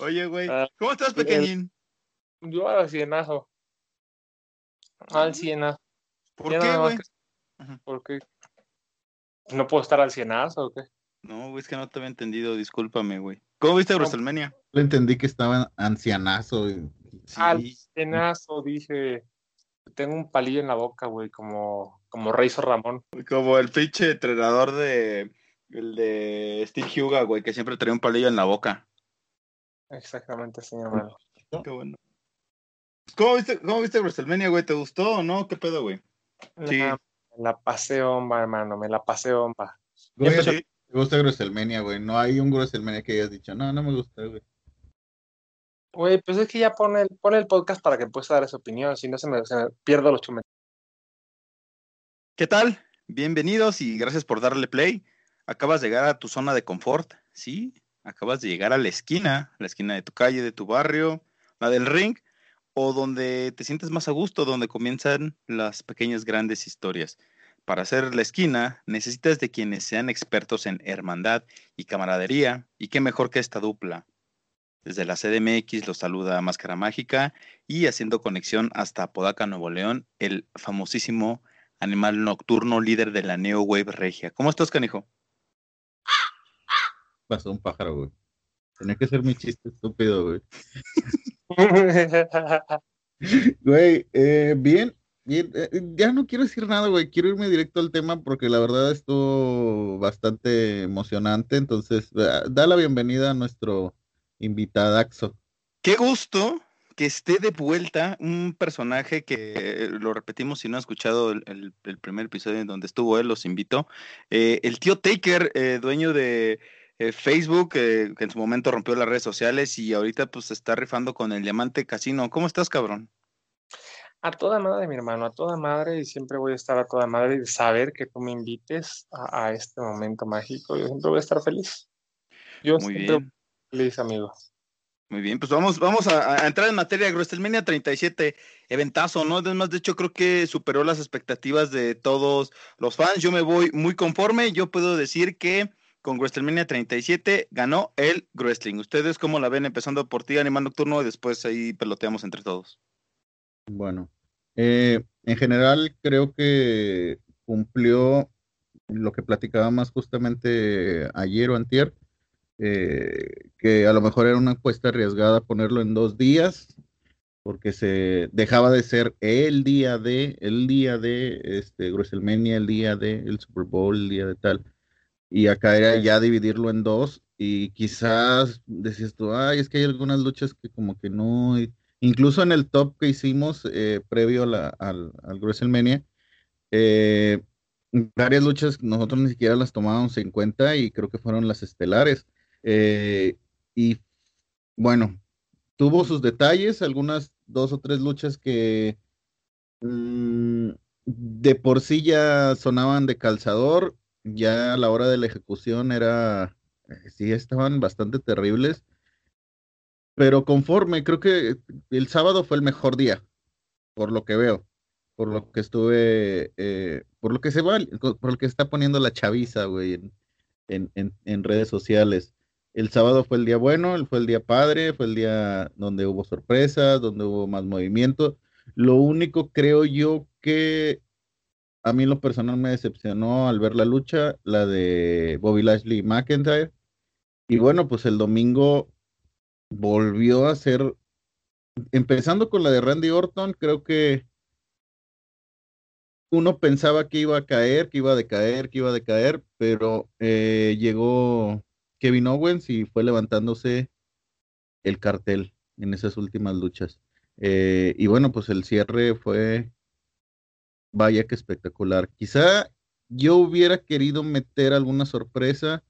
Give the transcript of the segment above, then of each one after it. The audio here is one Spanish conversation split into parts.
Oye, güey, Ah, ¿cómo estás, pequeñín? Yo al cienazo. Al cienazo. ¿Por Ya qué, güey? que- Ajá. ¿Por qué? ¿No puedo estar al cienazo o qué? No, güey, es que no te había entendido, discúlpame, güey. ¿Cómo viste No. WrestleMania? Le entendí que estaba ancianazo. y- Al Sí. cienazo, dije. Tengo un palillo en la boca, güey, como, como Razor Ramón. Como el pinche entrenador de el de Steve Huga, güey, que siempre traía un palillo en la boca. Exactamente, señor Melo. Qué bueno. ¿Cómo viste, cómo viste WrestleMania, güey? ¿Te gustó o no? ¿Qué pedo, güey? Sí. Me la pasé bomba, hermano, me la pasé bomba. Güey, empezó- ¿te gusta WrestleMania, güey? No hay un WrestleMania que hayas dicho, no, no me gusta, güey. Güey, pues es que ya pone el, pone el podcast para que puedas dar esa opinión, si no se me, se me pierdo los chumetos. ¿Qué tal? Bienvenidos y gracias por darle play. Acabas de llegar a tu zona de confort, ¿sí? Acabas de llegar a la esquina, la esquina de tu calle, de tu barrio, la del ring, o donde te sientes más a gusto, donde comienzan las pequeñas grandes historias. Para hacer la esquina, necesitas de quienes sean expertos en hermandad y camaradería, y qué mejor que esta dupla. Desde la CDMX los saluda Máscara Mágica y haciendo conexión hasta Apodaca, Nuevo León, el famosísimo animal nocturno líder de la Neo Wave Regia. ¿Cómo estás, canijo? Pasó un pájaro, güey. Tenía que ser mi chiste estúpido, güey. Güey, eh, bien, bien. eh, ya no quiero decir nada, güey. Quiero irme directo al tema porque la verdad estuvo bastante emocionante. Entonces, eh, da la bienvenida a nuestro invitadaxo. Qué gusto que esté de vuelta un personaje que lo repetimos si no han escuchado el, el- el primer episodio en donde estuvo él, los invito. Eh, el tío Taker, dueño de eh, Facebook, eh, que en su momento rompió las redes sociales y ahorita pues se está rifando con el Diamante Casino. ¿Cómo estás, cabrón? A toda madre, mi hermano, a toda madre, y siempre voy a estar a toda madre y saber que tú me invites a, a este momento mágico. Yo siempre voy a estar feliz. Yo Muy siempre bien. feliz, amigo. Muy bien, pues vamos, vamos a, a entrar en materia. WrestleMania 37, eventazo, ¿no? Además, de hecho, creo que superó las expectativas de todos los fans. Yo me voy muy conforme. Yo puedo decir que con WrestleMania 37 ganó el wrestling. ¿Ustedes cómo la ven? Empezando por ti, Animal Nocturno, y después ahí peloteamos entre todos. Bueno, eh, en general creo que cumplió lo que platicaba más justamente ayer o antier, eh, que a lo mejor era una apuesta arriesgada ponerlo en dos días, porque se dejaba de ser el día de, el día de este WrestleMania, el día de el Super Bowl, el día de tal, y acá era ya dividirlo en dos, y quizás decías tú, ay, es que hay algunas luchas que como que no, y- incluso en el top que hicimos eh, previo a la- al, al WrestleMania, eh, varias luchas nosotros ni siquiera las tomábamos en cuenta y creo que fueron las estelares. Eh, y bueno, tuvo sus detalles, algunas dos o tres luchas que mm, de por sí ya sonaban de calzador, ya a la hora de la ejecución era, eh, sí estaban bastante terribles. Pero conforme, creo que el sábado fue el mejor día, por lo que veo, por lo que estuve, eh, por lo que se va, por lo que está poniendo la chaviza, güey, en, en, en, redes sociales. El sábado fue el día bueno, fue el día padre, fue el día donde hubo sorpresas, donde hubo más movimiento. Lo único creo yo que a mí lo personal me decepcionó al ver la lucha, la de Bobby Lashley y McIntyre. Y bueno, pues el domingo volvió a ser, empezando con la de Randy Orton, creo que uno pensaba que iba a caer, que iba a decaer, que iba a decaer, pero eh, llegó Kevin Owens y fue levantándose el cartel en esas últimas luchas. Eh, y bueno, pues el cierre fue, vaya que espectacular. Quizá yo hubiera querido meter alguna sorpresa,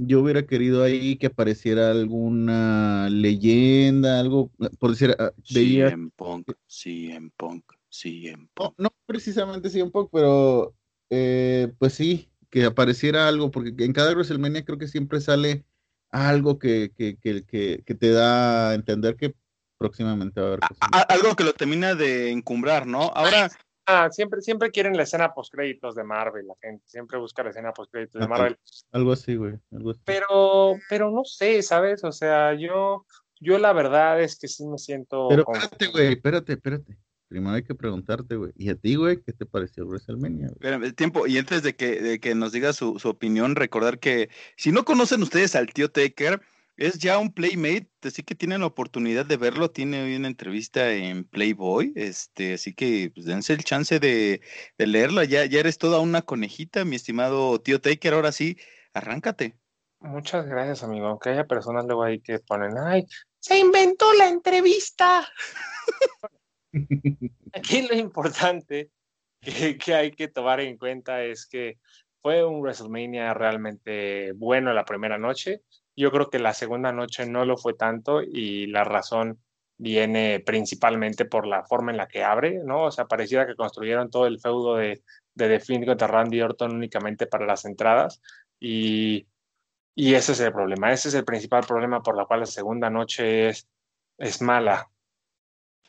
yo hubiera querido ahí que apareciera alguna leyenda, algo, por decir, ah, veía CM Punk, CM Punk, CM no, Punk. no precisamente sí un poco, pero eh, pues sí, que apareciera algo, porque en cada WrestleMania creo que siempre sale algo que, que, que, que, que te da a entender que próximamente va a haber. A- algo que lo termina de encumbrar, ¿no? Ahora, Ah, siempre, siempre quieren la escena post créditos de Marvel, la gente. Siempre busca la escena post créditos de Ajá. Marvel. Algo así, güey. Algo así. Pero, pero no sé, ¿sabes? O sea, yo yo la verdad es que sí me siento. Pero espérate, güey, espérate, espérate. Primero hay que preguntarte, güey. ¿Y a ti, güey, qué te pareció WrestleMania? Espérame, tiempo. Y antes de que, de que nos diga su, su, opinión, recordar que si no conocen ustedes al tío Taker, es ya un Playmate, así que tienen la oportunidad de verlo. Tiene hoy una entrevista en Playboy, este, así que pues, dense el chance de, de leerla. Ya, ya eres toda una conejita, mi estimado tío Taker. Ahora sí, arráncate. Muchas gracias, amigo. Aunque haya personas luego ahí que ponen, ay, se inventó la entrevista. Aquí lo importante que, que, hay que tomar en cuenta es que fue un WrestleMania realmente bueno la primera noche. Yo creo que la segunda noche no lo fue tanto y la razón viene principalmente por la forma en la que abre, ¿no? O sea, pareciera que construyeron todo el feudo de, de The Fiend contra Randy Orton únicamente para las entradas y y ese es el problema, ese es el principal problema por la cual la segunda noche es, es mala.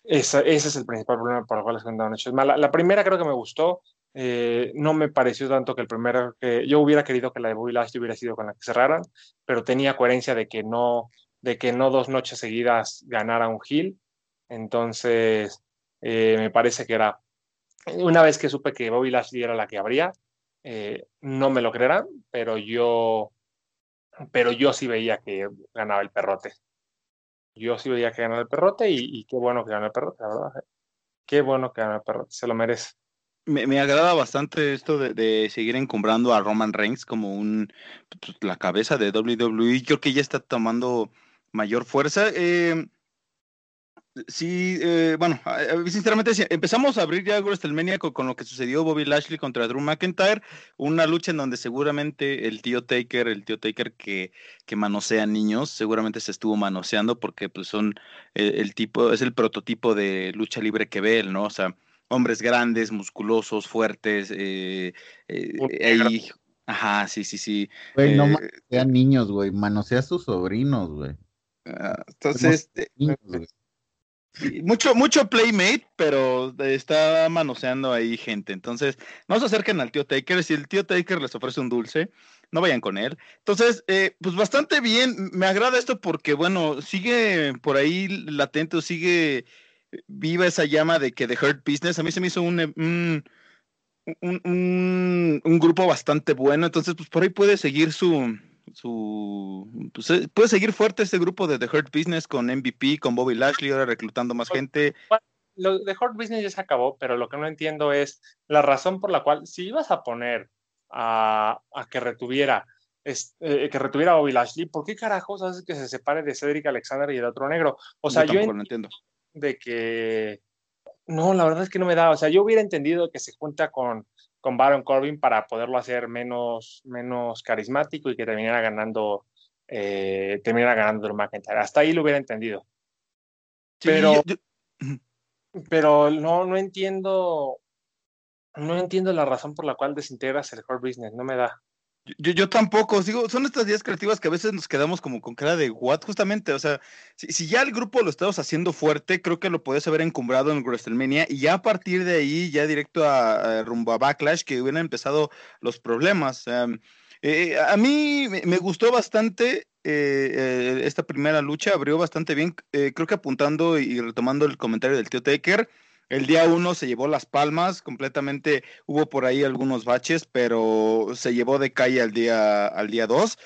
ese es el principal problema por el cual la segunda noche es mala. La primera creo que me gustó, eh, no me pareció tanto que el primero, que yo hubiera querido que la de Bobby Lashley hubiera sido con la que cerraran, pero tenía coherencia de que no, de que no dos noches seguidas ganara un Hill. Entonces, eh, me parece que era, una vez que supe que Bobby Lashley era la que habría, eh, no me lo creerán, pero yo pero yo sí veía que ganaba el perrote. Yo sí veía que ganaba el perrote y, qué bueno que ganó el perrote, la verdad. Eh. Qué bueno que ganó el perrote, se lo merece. Me, me agrada bastante esto de, seguir encumbrando a Roman Reigns como un pues, la cabeza de WWE. Creo que ya está tomando mayor fuerza. Eh, Sí, eh, bueno, sinceramente, empezamos a abrir ya WrestleMania con, con, lo que sucedió Bobby Lashley contra Drew McIntyre, una lucha en donde seguramente el tío Taker, el tío Taker que, que manosea niños, seguramente se estuvo manoseando porque pues son el, el tipo, es el prototipo de lucha libre que ve él, ¿no? O sea, hombres grandes, musculosos, fuertes, eh, eh, ahí, ajá, sí, sí, sí. Güey, no manosea niños, güey, manosea a sus sobrinos, güey. Uh, entonces, niños, mucho, mucho Playmate, pero está manoseando ahí gente. Entonces, no se acerquen al tío Taker. Si el tío Taker les ofrece un dulce, no vayan con él. Entonces, eh, pues bastante bien. Me agrada esto porque, bueno, sigue por ahí latente sigue viva esa llama de que The Hurt Business. A mí se me hizo un, un, un, un grupo bastante bueno. Entonces, pues por ahí puede seguir su, su pues, eh, puede seguir fuerte este grupo de The Hurt Business con MVP, con Bobby Lashley, ahora reclutando más gente. Lo de Hurt Business ya se acabó, pero lo que no entiendo es la razón por la cual, si ibas a poner a, a que retuviera es, eh, que retuviera a Bobby Lashley, ¿por qué carajos haces que se separe de Cedric Alexander y el otro negro? O sea, yo, yo no entiendo de que no, la verdad es que no me da, o sea, yo hubiera entendido que se junta con con Baron Corbin para poderlo hacer menos, menos carismático y que terminara ganando, eh, terminara ganando Drew McIntyre. Hasta ahí lo hubiera entendido. Sí, pero, yo... pero no, no entiendo, no entiendo la razón por la cual desintegras el core business, no me da. Yo, yo tampoco, digo, son estas ideas creativas que a veces nos quedamos como con cara de what, justamente, o sea, si, si ya el grupo lo estamos haciendo fuerte, creo que lo podías haber encumbrado en WrestleMania y ya a partir de ahí, ya directo a, a rumbo a Backlash, que hubieran empezado los problemas. Eh, a mí me, gustó bastante eh, eh, esta primera lucha, abrió bastante bien, creo que apuntando y retomando el comentario del tío Taker, el día uno se llevó las palmas completamente, hubo por ahí algunos baches, pero se llevó de calle al día, al día dos.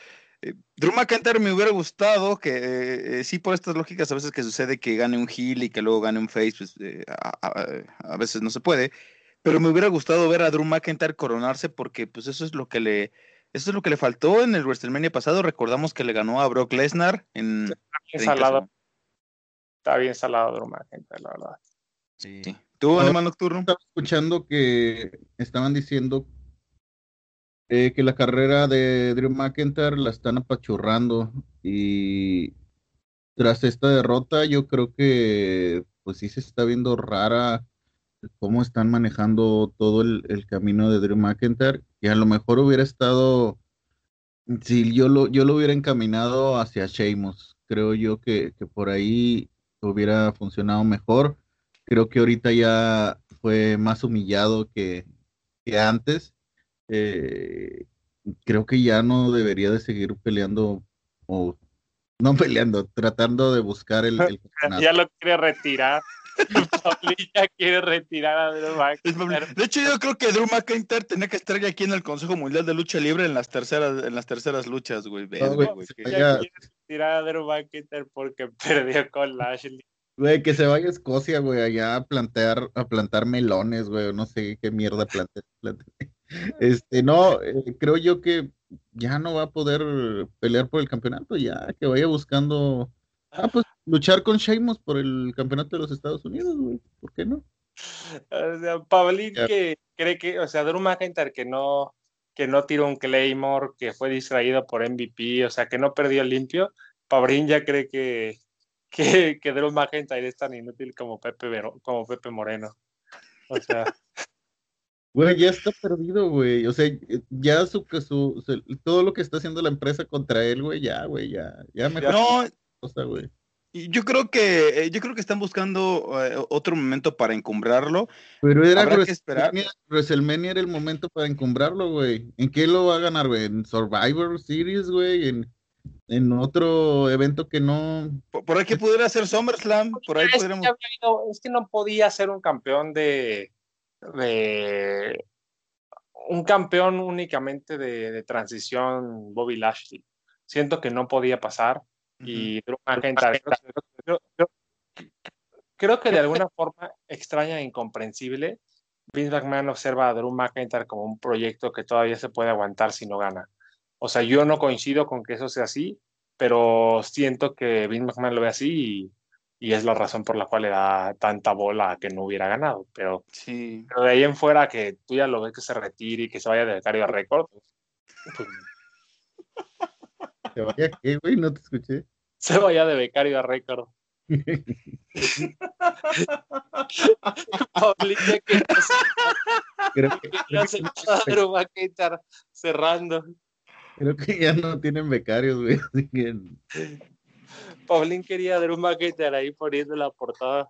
Eh, Drew McIntyre me hubiera gustado que, eh, eh, sí, por estas lógicas a veces que sucede que gane un heel y que luego gane un face, pues eh, a, a, a, veces no se puede, pero me hubiera gustado ver a Drew McIntyre coronarse porque pues eso es lo que le, eso es lo que le faltó en el WrestleMania pasado. Recordamos que le ganó a Brock Lesnar en. Está bien salado. Está bien salado Drew McIntyre, la verdad. Sí. ¿Tú, Animal Nocturno? Estaba escuchando que estaban diciendo eh, que la carrera de Drew McIntyre la están apachurrando y tras esta derrota yo creo que pues sí se está viendo rara cómo están manejando todo el, el camino de Drew McIntyre y a lo mejor hubiera estado si yo lo, yo lo hubiera encaminado hacia Sheamus creo yo que, que por ahí hubiera funcionado mejor creo que ahorita ya fue más humillado que, que antes. Eh, creo que ya no debería de seguir peleando o No peleando, tratando de buscar el, el Ya lo quiere retirar. ya quiere retirar a Drew McIntyre. De hecho, yo creo que Drew McIntyre tenía que estar aquí en el Consejo Mundial de Lucha Libre en las terceras, en las terceras luchas, güey. No, güey, ya quiere retirar a Drew McIntyre porque perdió con Lashley. Güey, que se vaya a Escocia, güey, allá a plantear, a plantar melones, güey, no sé qué mierda plantea. Este, no, eh, creo yo que ya no va a poder pelear por el campeonato, ya que vaya buscando, ah, pues luchar con Sheamus por el campeonato de los Estados Unidos, güey, ¿por qué no? O sea, Pablín que cree que, o sea, Drew McIntyre que no, que no tiró un Claymore, que fue distraído por MVP, o sea, que no perdió limpio, Pablín ya cree que que, que Drew McIntyre es tan inútil como Pepe, como Pepe Moreno. O sea. Güey, ya está perdido, güey. O sea, ya su, su, todo lo que está haciendo la empresa contra él, güey, ya, güey, ya, ya me No, güey. Yo creo que eh, yo creo que están buscando eh, otro momento para encumbrarlo. Pero era WrestleMania, WrestleMania era el momento para encumbrarlo, güey. ¿En qué lo va a ganar, güey? ¿En Survivor Series, güey? ¿En, en otro evento que no. Por, ahí que pudiera ser SummerSlam, por ahí es, que es que no podía ser un campeón de. de un campeón únicamente de, transición Bobby Lashley. Siento que no podía pasar. Y Drew McIntyre, creo, que de alguna forma extraña e incomprensible, Vince McMahon observa a Drew McIntyre como un proyecto que todavía se puede aguantar si no gana. O sea, yo no coincido con que eso sea así, pero siento que Vince McMahon lo ve así y, es la razón por la cual le da tanta bola que no hubiera ganado. Pero, sí. pero de ahí en fuera que tú ya lo ves que se retire y que se vaya de becario a récord. Pues, ¿Se vaya qué, güey? No te escuché. Se vaya de becario a récord. Paulita que creo que, va a quedar cerrando. Creo que ya no tienen becarios, güey. Paulín quería dar un McIntyre ahí poniendo la portada.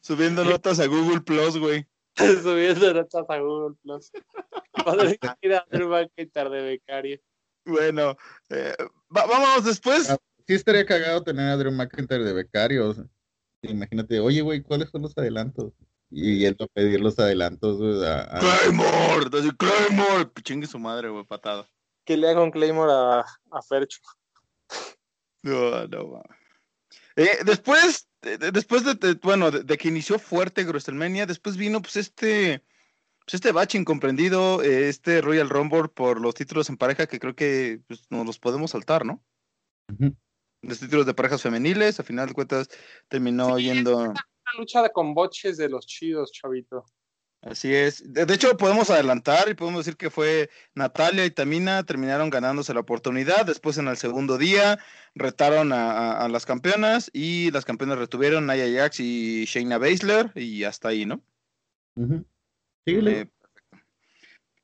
Subiendo notas a Google Plus, güey. Subiendo notas a Google Plus. Paulín quería dar un McIntyre de becario. Bueno, eh, vamos después. Ah, sí estaría cagado tener a Drew McIntyre de becario. Imagínate, oye, güey, ¿cuáles son los adelantos? Y yendo a pedir los adelantos, A, Claymore, Claymore. Chingue su madre, güey, patada. Que le haga un Claymore a, a Fercho. No, no, eh, después, después de, bueno, de, que inició fuerte WrestleMania, después vino pues este, pues este bache incomprendido, eh, este Royal Rumble por los títulos en pareja que creo que pues, nos los podemos saltar, ¿no? Los títulos de parejas femeniles, a final de cuentas terminó yendo lucha de comboches de los chidos, chavito. Así es. De, hecho, podemos adelantar y podemos decir que fue Natalia y Tamina terminaron ganándose la oportunidad. Después, en el segundo día, retaron a, las campeonas y las campeonas retuvieron Naya Jax y Shayna Baszler y hasta ahí, ¿no? Sí, eh,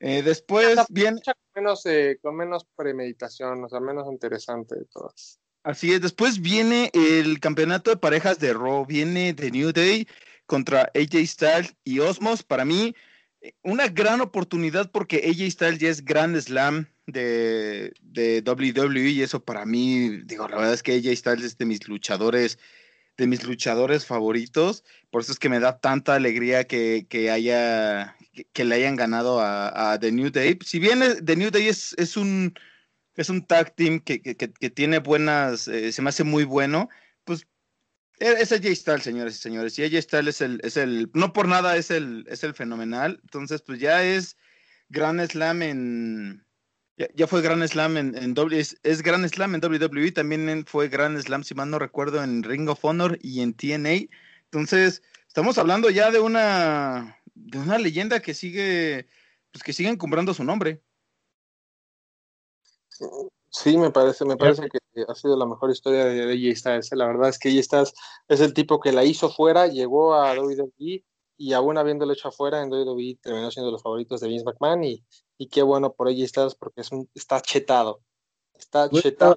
eh, después, bien. Con menos, eh, con menos premeditación, o sea, menos interesante de todas. Así es, después viene el campeonato de parejas de Raw, viene de New Day contra AJ Styles y Osmos. Para mí, una gran oportunidad porque AJ Styles ya es Grand Slam de, de WWE y eso para mí, digo, la verdad es que AJ Styles es de mis luchadores, de mis luchadores favoritos. Por eso es que me da tanta alegría que, haya, que, le hayan ganado a, The New Day. Si bien The New Day es, es un es un tag team que, tiene buenas, eh, se me hace muy bueno, pues e, es AJ Styles, señores y señores. Y AJ Styles es el, es el, no por nada es el, es el fenomenal. Entonces, pues ya es Grand Slam en, ya, fue Grand Slam en, en es, Slam en WWE, también fue Grand Slam, si mal no recuerdo, en Ring of Honor y en TNA. Entonces, estamos hablando ya de una, de una leyenda que sigue, pues que sigue encumbrando su nombre. Sí, me parece, me parece que ha sido la mejor historia de AJ Styles. La verdad es que AJ Styles es el tipo que la hizo fuera, llegó a WWE y aún habiéndolo hecho afuera en WWE terminó siendo los favoritos de Vince McMahon y, y qué bueno por AJ Styles porque es un, está chetado. Está chetado.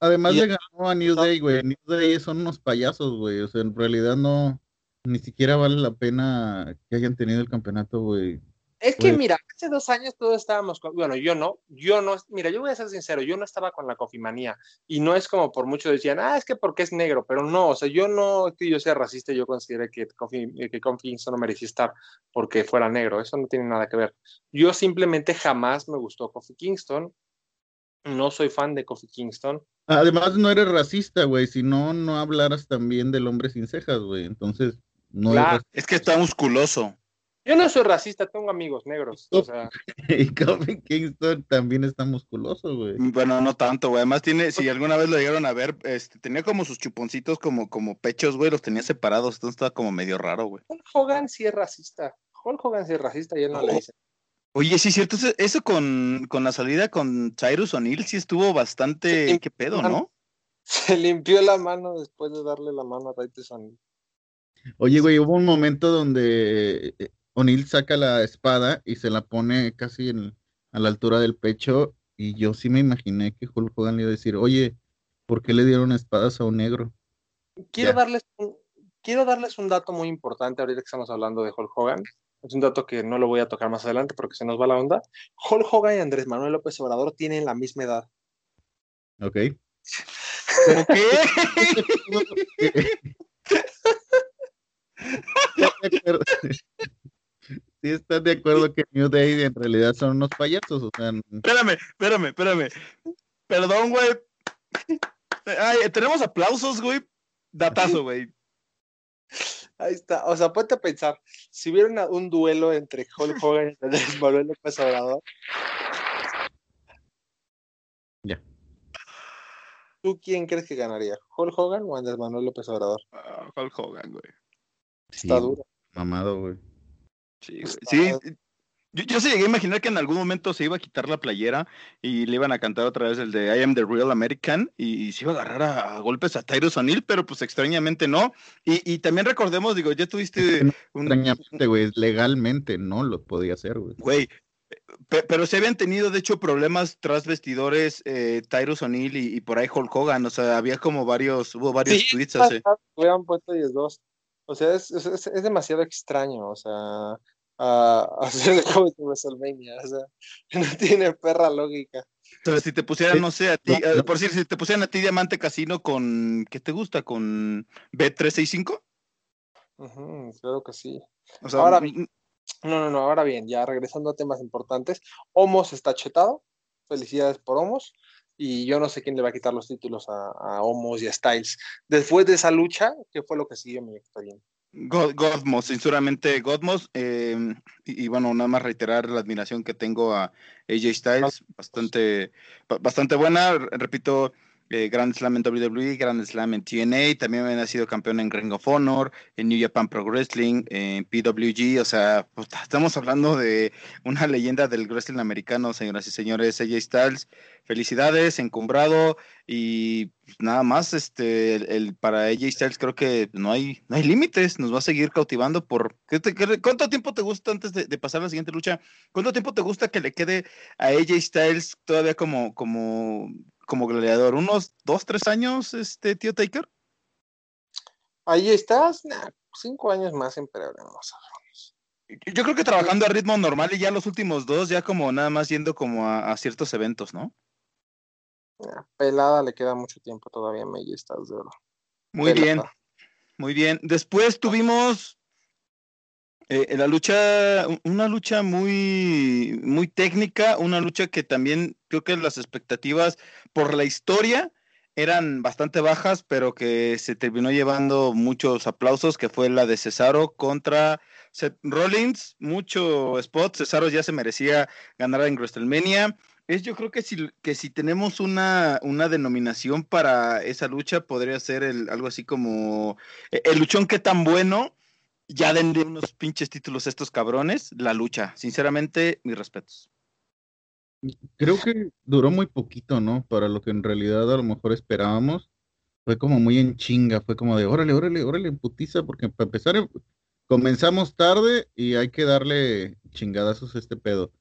además le ganó a New Day, güey. New Day son unos payasos, güey. O sea, en realidad no, ni siquiera vale la pena que hayan tenido el campeonato, güey. Es que mira, hace dos años todos estábamos con, bueno, yo no, yo no, mira, yo voy a ser sincero, yo no estaba con la cofimanía y no es como por muchos decían, ah, es que porque es negro, pero no, o sea, yo no es que yo sea racista, yo considero que Kofi, que Kofi Kingston no merecía estar porque fuera negro, eso no tiene nada que ver. Yo simplemente jamás me gustó Kofi Kingston, no soy fan de Kofi Kingston. Además no eres racista, güey, si no, no hablaras también del hombre sin cejas, güey, entonces no es que está musculoso. Yo no soy racista, tengo amigos negros. O sea. y Kofi Kingston también está musculoso, güey. Bueno, no tanto, güey. Además tiene, si alguna vez lo llegaron a ver, este, tenía como sus chuponcitos como, como pechos, güey, los tenía separados, entonces estaba como medio raro, güey. Hulk Hogan sí es racista. Hulk Hogan sí es racista y él no le dice. Oye, sí, cierto, eso con, con la salida con Cyrus O'Neill sí estuvo bastante, qué pedo, ¿no? Se limpió la mano después de darle la mano a Titus O'Neill. Oye, güey, hubo un momento donde eh, O'Neill saca la espada y se la pone casi a la altura del pecho. Y yo sí me imaginé que Hulk Hogan le iba a decir, oye, ¿por qué le dieron espadas a un negro? Quiero darles un, quiero darles un dato muy importante ahorita que estamos hablando de Hulk Hogan. Es un dato que no lo voy a tocar más adelante porque se nos va la onda. Hulk Hogan y Andrés Manuel López Obrador tienen la misma edad. Ok. ¿Ok? sí estás de acuerdo que New Day en realidad son unos payasos, o sea... Espérame, espérame, espérame. Perdón, güey. Ay, tenemos aplausos, güey. Datazo, güey. Ahí está. O sea, ponte a pensar. Si hubiera un duelo entre Hulk Hogan y Andrés Manuel López Obrador. Ya. ¿Tú quién crees que ganaría? ¿Hulk Hogan o Andrés Manuel López Obrador? Uh, Hulk Hogan, güey. Está duro. Mamado, güey. Sí, sí. Yo, yo se llegué a imaginar que en algún momento se iba a quitar la playera y le iban a cantar otra vez el de I am the real American y, se iba a agarrar a, golpes a Tyrus O'Neill, pero pues extrañamente no. Y, y también recordemos, digo, ya tuviste un... Extrañamente, güey, legalmente no lo podía hacer, güey. Güey, pero se habían tenido, de hecho, problemas tras vestidores eh, Tyrus O'Neill y, por ahí Hulk Hogan, o sea, había como varios, hubo varios tweets así. Hubieran puesto 10-2. O sea, es, es, es, demasiado extraño, o sea, a, hacer como WrestleMania, o sea, no tiene perra lógica. Pero si te pusieran, no sé, a ti, por decir, si te pusieran a ti Diamante Casino con, ¿qué te gusta? ¿Con B365? Uh claro que sí. O sea, ahora bien, no, no, no, ahora bien, ya regresando a temas importantes, Homos está chetado, felicidades por Homos, y yo no sé quién le va a quitar los títulos a, a Homos y a Styles. Después de esa lucha, ¿qué fue lo que siguió mi experiencia? Godmos, sinceramente Godmos, em, y, bueno, nada más reiterar la admiración que tengo a AJ Styles, bastante, bastante buena, repito, eh, Grand Slam en WWE, Grand Slam en TNA, también ha sido campeón en Ring of Honor, en New Japan Pro Wrestling, en PWG, o sea, estamos hablando de una leyenda del wrestling americano, señoras y señores, AJ Styles, felicidades, encumbrado, y nada más, este, el, para AJ Styles creo que no hay, no hay límites, nos va a seguir cautivando por, ¿cuánto tiempo te gusta antes de, pasar a la siguiente lucha? ¿Cuánto tiempo te gusta que le quede a AJ Styles todavía como, como como gladiador? ¿Unos dos, tres años, este tío Taker? Ahí estás, cinco años más en vamos Yo creo que trabajando a ritmo normal y ya los últimos dos, ya como nada más yendo como a, ciertos eventos, ¿no? pelada le queda mucho tiempo todavía, me estás de oro. Muy bien, muy bien. Después tuvimos eh, la lucha, una lucha muy, muy técnica, una lucha que también creo que las expectativas por la historia eran bastante bajas, pero que se terminó llevando muchos aplausos, que fue la de Cesaro contra Seth Rollins, mucho spot, Cesaro ya se merecía ganar en WrestleMania. Es, yo creo que si, que si tenemos una, una denominación para esa lucha, podría ser el, algo así como eh, el luchón que tan bueno ya denle unos pinches títulos a estos cabrones, la lucha. Sinceramente, mis respetos. Creo que duró muy poquito, ¿no? Para lo que en realidad a lo mejor esperábamos. Fue como muy en chinga, fue como de órale, órale, órale, putiza, porque para empezar comenzamos tarde y hay que darle chingadazos a este pedo.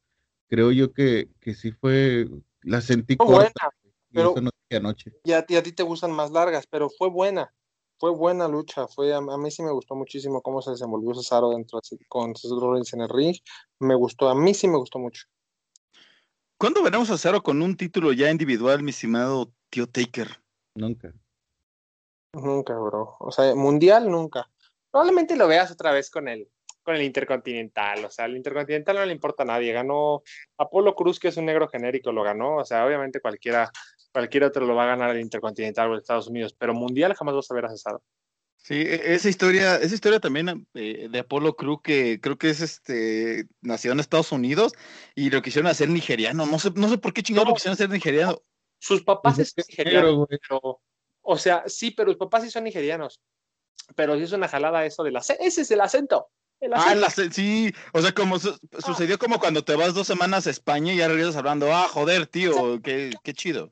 Creo yo que, que sí fue, la sentí corta. Buena, pero anoche. Y a, ti, a ti te gustan más largas, pero fue buena. Fue buena lucha, fue a, mí sí me gustó muchísimo cómo se desenvolvió Cesaro dentro con Cesaro Rollins en el ring, me gustó, a mí sí me gustó mucho. ¿Cuándo veremos a Cesaro con un título ya individual, mi estimado tío Taker? Nunca. Nunca, bro. O sea, mundial nunca. Probablemente lo veas otra vez con el, con el Intercontinental. O sea, el Intercontinental no le importa a nadie. Ganó Apolo Cruz, que es un negro genérico, lo ganó. O sea, obviamente cualquiera, cualquier otro lo va a ganar el Intercontinental o el Estados Unidos, pero mundial jamás vas a ver a Cesaro. Sí, e, esa historia, esa historia también eh, de Apolo Cruz que creo que es este nació en Estados Unidos y lo quisieron hacer nigeriano. No sé, no sé por qué chingados lo quisieron hacer nigeriano. Sus papás son nigerianos, pero, o sea, sí, pero los papás sí son nigerianos. Pero sí es una jalada eso de la ese es el acento. Ah, sí, o sea, como ah. sucedió como cuando te vas dos semanas a España y ya regresas hablando, ah, joder, tío, qué, qué, chido.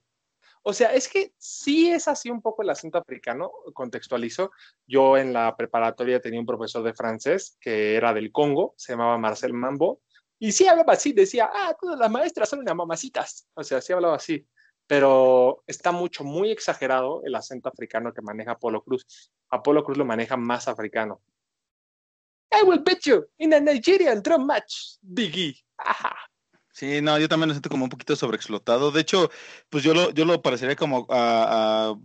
O sea, es que sí es así un poco el acento africano, contextualizo. Yo en la preparatoria tenía un profesor de francés que era del Congo, se llamaba Marcel Mambo, y sí hablaba así, decía, ah, todas las maestras son unas mamacitas. O sea, sí hablaba así, pero está mucho, muy exagerado el acento africano que maneja Apolo Cruz. Apolo Cruz lo maneja más africano. I will bet you in a Nigerian drum match, Biggie. Sí, no, yo también lo siento como un poquito sobreexplotado. De hecho, pues yo lo, yo lo parecería como a,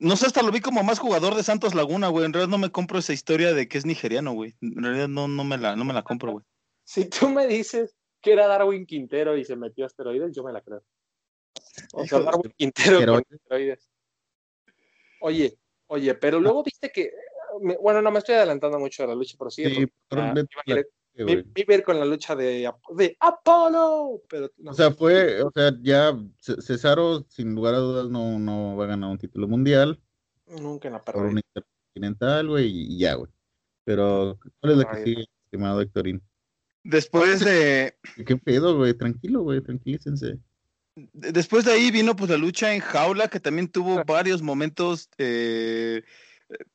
no sé, hasta lo vi como más jugador de Santos Laguna, güey. En realidad no me compro esa historia de que es nigeriano, güey. En realidad no, no, me, la, no me la compro, güey. Si tú me dices que era Darwin Quintero y se metió a esteroides, yo me la creo. O sea, Darwin Quintero con esteroides. Oye, oye, pero luego viste que bueno, no me estoy adelantando mucho de la lucha, pero sí. sí ver con la lucha de, de Apolo. Pero o sea, fue, o sea, ya Cesaro, sin lugar a dudas, no, no va a ganar un título mundial. Nunca en la Por un intercontinental, güey, y ya, güey. Pero, ¿cuál es la que sigue, estimado Héctorín? Después de. ¿Qué pedo, güey? Tranquilo, güey, tranquilícense. Después de ahí vino pues la lucha en jaula, que también tuvo varios momentos eh,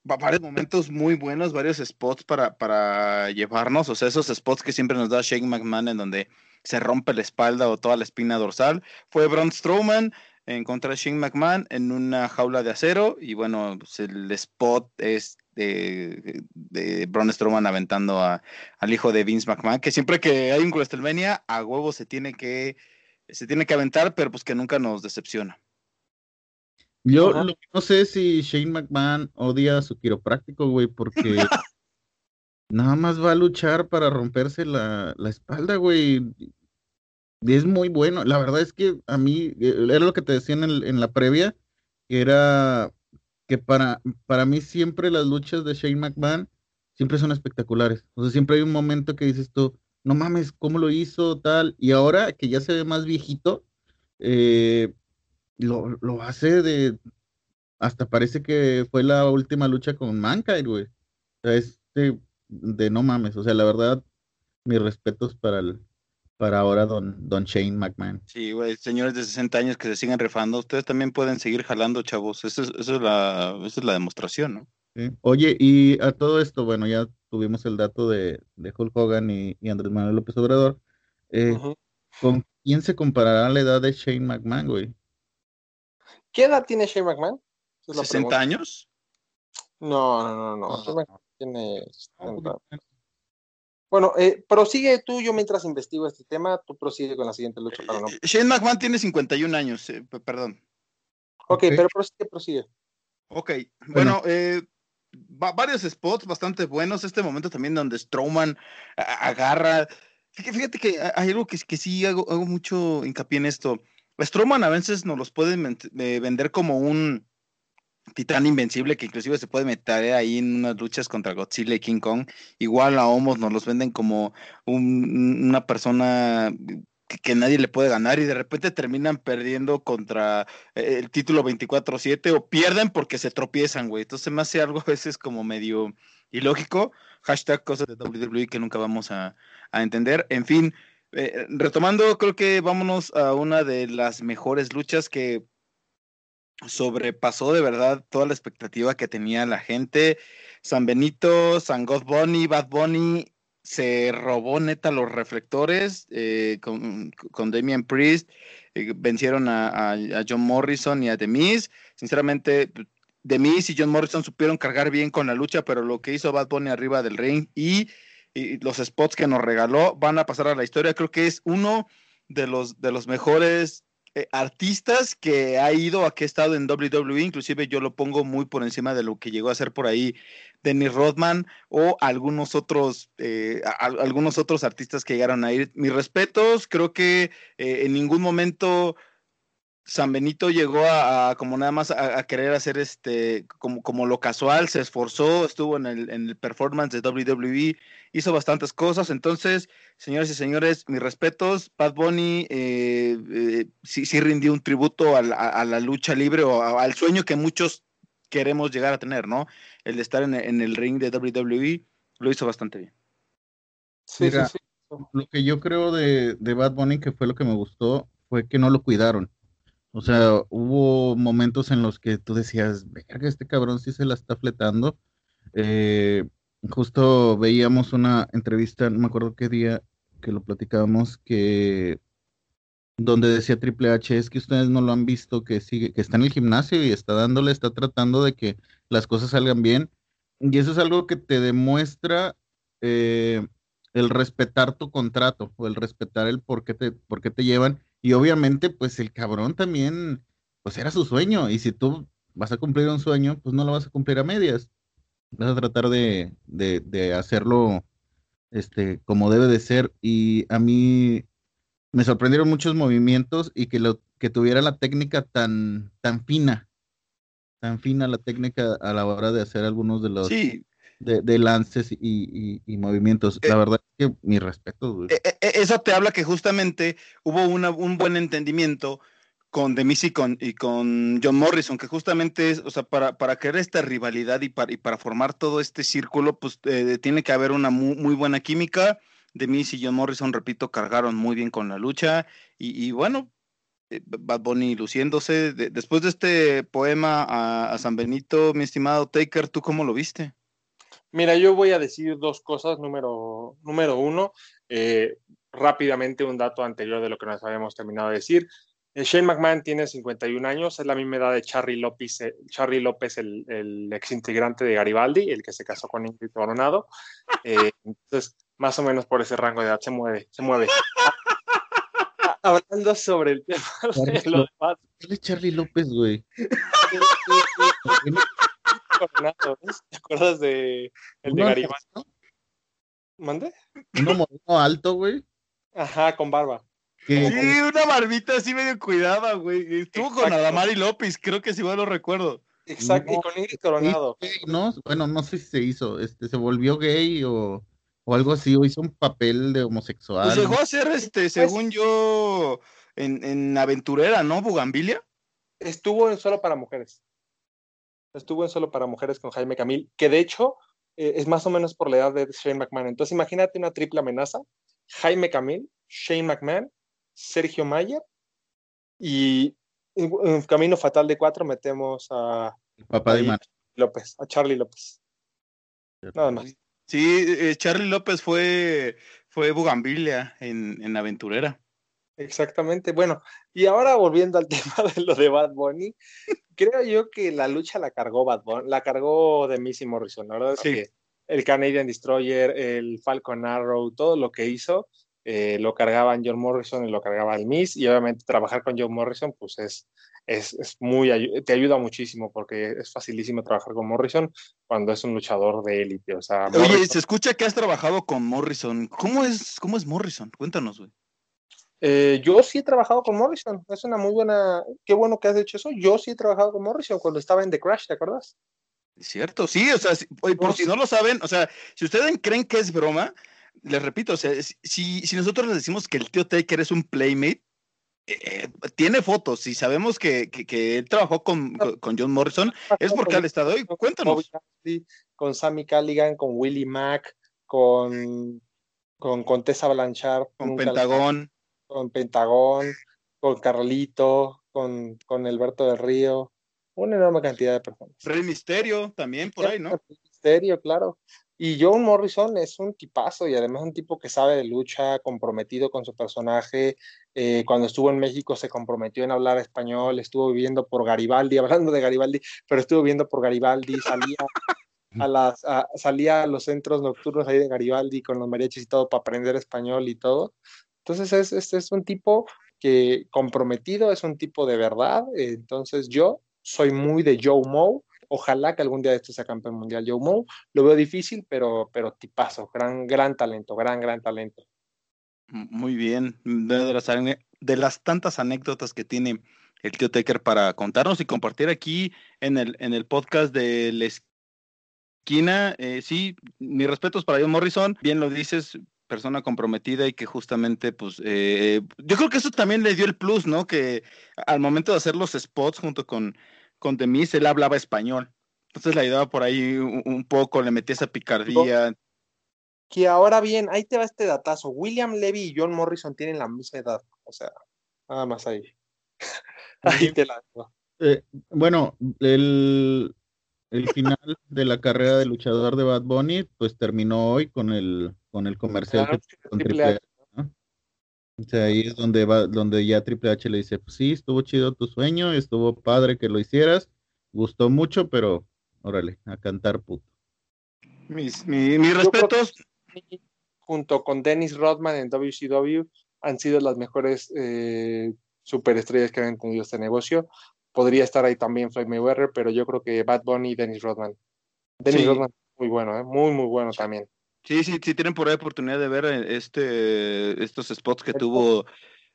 varios momentos muy buenos, varios spots para, para llevarnos, o sea, esos spots que siempre nos da Shane McMahon en donde se rompe la espalda o toda la espina dorsal. Fue Braun Strowman en contra de Shane McMahon en una jaula de acero y bueno, pues el spot es de, de Braun Strowman aventando al hijo de Vince McMahon, que siempre que hay un WrestleMania a huevo se tiene que se tiene que aventar, pero pues que nunca nos decepciona. Yo no sé si Shane McMahon odia a su quiropráctico, güey, porque nada más va a luchar para romperse la, espalda, güey. Es muy bueno. La verdad es que a mí, eh, era lo que te decía en, en la previa, que era que para, para mí siempre las luchas de Shane McMahon siempre son espectaculares. O sea, siempre hay un momento que dices tú, no mames, ¿cómo lo hizo? Tal. Y ahora que ya se ve más viejito, eh, lo, lo hace de. Hasta parece que fue la última lucha con Mankind, güey. O sea, es de, no mames. O sea, la verdad, mis respetos para el, para ahora don, don Shane McMahon. Sí, güey, señores de 60 años que se sigan refando, ustedes también pueden seguir jalando, chavos. Esa es, es, la, esa es la demostración, ¿no? Oye, y a todo esto, bueno, ya tuvimos el dato de, de Hulk Hogan y, Andrés Manuel López Obrador. Eh, ¿Con quién se comparará la edad de Shane McMahon, güey? ¿Qué edad tiene Shane McMahon? ¿60 años? No, no, no, no. tiene Bueno, eh, prosigue tú, yo mientras investigo este tema, tú prosigue con la siguiente lucha para no. Eh, Shane McMahon tiene 51 años, eh, perdón. Ok, pero prosigue, prosigue. Ok, bueno, eh, varios spots bastante buenos. Este momento también donde Strowman agarra. Fíjate que hay algo que, que sí hago, hago mucho hincapié en esto. Strowman a veces nos los pueden eh, vender como un titán invencible que inclusive se puede meter ahí en unas luchas contra Godzilla y King Kong. Igual a Homos nos los venden como una persona que, nadie le puede ganar y de repente terminan perdiendo contra eh, el título 24-7 o pierden porque se tropiezan, güey. Entonces me hace algo a veces como medio ilógico. Hashtag cosas de WWE que nunca vamos a entender. En fin, eh, retomando, creo que vámonos a una de las mejores luchas que sobrepasó de verdad toda la expectativa que tenía la gente. San Benito, San God Bunny, Bad Bunny se robó neta los reflectores eh, con, con Priest, eh, vencieron a, John Morrison y a The Sinceramente, mí y John Morrison supieron cargar bien con la lucha, pero lo que hizo Bad Bunny arriba del ring y, los spots que nos regaló van a pasar a la historia. Creo que es uno de los, de los mejores eh, artistas que ha ido a que ha estado en WWE, inclusive yo lo pongo muy por encima de lo que llegó a ser por ahí Dennis Rodman o algunos otros, eh, algunos otros artistas que llegaron a ir. Mis respetos, creo que eh, en ningún momento San Benito llegó a, como nada más a, querer hacer este como, como lo casual, se esforzó, estuvo en el, en el performance de WWE, hizo bastantes cosas. Entonces, señores y señores, mis respetos, Bad Bunny eh, eh, sí, sí rindió un tributo a la, lucha libre o al sueño que muchos queremos llegar a tener, ¿no? El de estar en, el ring de WWE, lo hizo bastante bien. Sí, sí, sí. Lo que yo creo de, de Bad Bunny, que fue lo que me gustó, fue que no lo cuidaron o sea, hubo momentos en los que tú decías, que este cabrón sí se la está fletando. Eh, justo veíamos una entrevista, no me acuerdo qué día que lo platicábamos, que donde decía Triple H, es que ustedes no lo han visto, que sigue, que está en el gimnasio y está dándole, está tratando de que las cosas salgan bien. Y eso es algo que te demuestra eh, el respetar tu contrato o el respetar el por qué te, por qué te llevan y obviamente, pues el cabrón también, pues era su sueño. Y si tú vas a cumplir un sueño, pues no lo vas a cumplir a medias. Vas a tratar de, de, hacerlo este, como debe de ser. Y a mí me sorprendieron muchos movimientos y que, lo, que tuviera la técnica tan, tan fina, tan fina la técnica a la hora de hacer algunos de los, sí de, lances y, movimientos. la eh, verdad es que mi respeto. Eh, eh, eso te habla que justamente hubo un buen entendimiento con Demis y con, y con John Morrison, que justamente es, o sea, para, para crear esta rivalidad y para, y para formar todo este círculo, pues tiene que haber una muy, buena química. Demis y John Morrison, repito, cargaron muy bien con la lucha y, bueno, Bad Bunny luciéndose. después de este poema a, a, San Benito, mi estimado Taker, ¿tú cómo lo viste? Mira, yo voy a decir dos cosas. Número, número uno, eh, rápidamente un dato anterior de lo que nos habíamos terminado de decir. Eh, Shane McMahon tiene 51 años, es la misma edad de Charlie López, eh, Charlie López el, el ex integrante de Garibaldi, el que se casó con Ingrid Coronado. entonces, más o menos por ese rango de edad se mueve, se mueve. Hablando sobre el tema de los ¿Qué es Charlie López, güey? ¿Te acuerdas de el de Garibaldi? ¿Mande? Uno moreno alto, güey. Ajá, con barba. Sí, una barbita así medio cuidada, güey. Estuvo con Adamari López, creo que si mal lo recuerdo. Exacto, y con Ingrid Coronado. no, bueno, no sé si se hizo, este, se volvió gay o, o algo así, o hizo un papel de homosexual. Pues llegó a ser, este, pues según yo, en, en Aventurera, ¿no? Bugambilia. Estuvo en Solo para Mujeres estuvo en Solo para Mujeres con Jaime Camil, que de hecho eh, es más o menos por la edad de Shane McMahon. Entonces imagínate una triple amenaza, Jaime Camil, Shane McMahon, Sergio Mayer y en, Camino Fatal de Cuatro metemos a... papá de López, a Charlie López. Nada más. Sí, eh, Charlie López fue, fue Bugambilia en, en Aventurera. Exactamente. Bueno, y ahora volviendo al tema de lo de Bad Bunny, creo yo que la lucha la cargó Bad Bunny, la cargó de Missy Morrison. La verdad es que el Canadian Destroyer, el Falcon Arrow, todo lo que hizo, eh, lo cargaban John Morrison y lo cargaba el Miss. Y obviamente trabajar con John Morrison, pues es, es, es, muy, te ayuda muchísimo porque es facilísimo trabajar con Morrison cuando es un luchador de élite. O sea, Oye, se escucha que has trabajado con Morrison. ¿Cómo es, cómo es Morrison? Cuéntanos, güey. Eh, yo sí he trabajado con Morrison, es una muy buena, qué bueno que has hecho eso. Yo sí he trabajado con Morrison cuando estaba en The Crash, ¿te acuerdas? Cierto, sí, o sea, por si no lo saben, o sea, si ustedes creen que es broma, les repito, o sea, si, si nosotros les decimos que el tío Taker es un playmate, eh, tiene fotos y sabemos que, que, él trabajó con, con, John Morrison, es porque él estado ahí. Cuéntanos. Con Sammy Calligan, con Willie Mack, con, con, con Tessa Blanchard. Con Pentagón con Pentagón, con Carlito, con, con Alberto del Río, una enorme cantidad de personas. Rey Misterio también por ahí, ¿no? Rey Misterio, claro. Y John Morrison es un tipazo y además un tipo que sabe de lucha, comprometido con su personaje. Eh, cuando estuvo en México se comprometió en hablar español, estuvo viviendo por Garibaldi, hablando de Garibaldi, pero estuvo viviendo por Garibaldi, salía a, las, salía a los centros nocturnos ahí de Garibaldi con los mariachis y todo para aprender español y todo. Entonces es, es, es un tipo que comprometido, es un tipo de verdad. Entonces yo soy muy de Joe Moe Ojalá que algún día esto sea campeón mundial Joe Moe. Lo veo difícil, pero, pero tipazo, gran, gran talento, gran, gran talento. Muy bien. De las, de las tantas anécdotas que tiene el tío Tecker para contarnos y compartir aquí en el, en el podcast de la esquina. Eh, sí, mis respetos para John Morrison. Bien lo dices, persona comprometida y que justamente, pues, eh, yo creo que eso también le dio el plus, ¿no? Que al momento de hacer los spots junto con con Demis, él hablaba español. Entonces le ayudaba por ahí un, poco, le metía esa picardía. Que ahora bien, ahí te va este datazo. William Levy y John Morrison tienen la misma edad. O sea, nada más ahí. ahí te la eh, bueno, el, el final de la carrera de luchador de Bad Bunny, pues terminó hoy con el, con el comercial con Triple o sea, ahí es donde va, donde ya Triple H le dice, pues sí, estuvo chido tu sueño, estuvo padre que lo hicieras, gustó mucho, pero órale, a cantar puto. Mis, mis respetos. Junto con Dennis Rodman en WCW han sido las mejores eh, superestrellas que han tenido este negocio. Podría estar ahí también Floyd Mayweather, pero yo creo que Bad Bunny y Dennis Rodman. Dennis Rodman, muy bueno, ¿eh? muy, muy bueno también. Sí, sí, sí tienen por ahí oportunidad de ver eh, este, estos spots que tuvo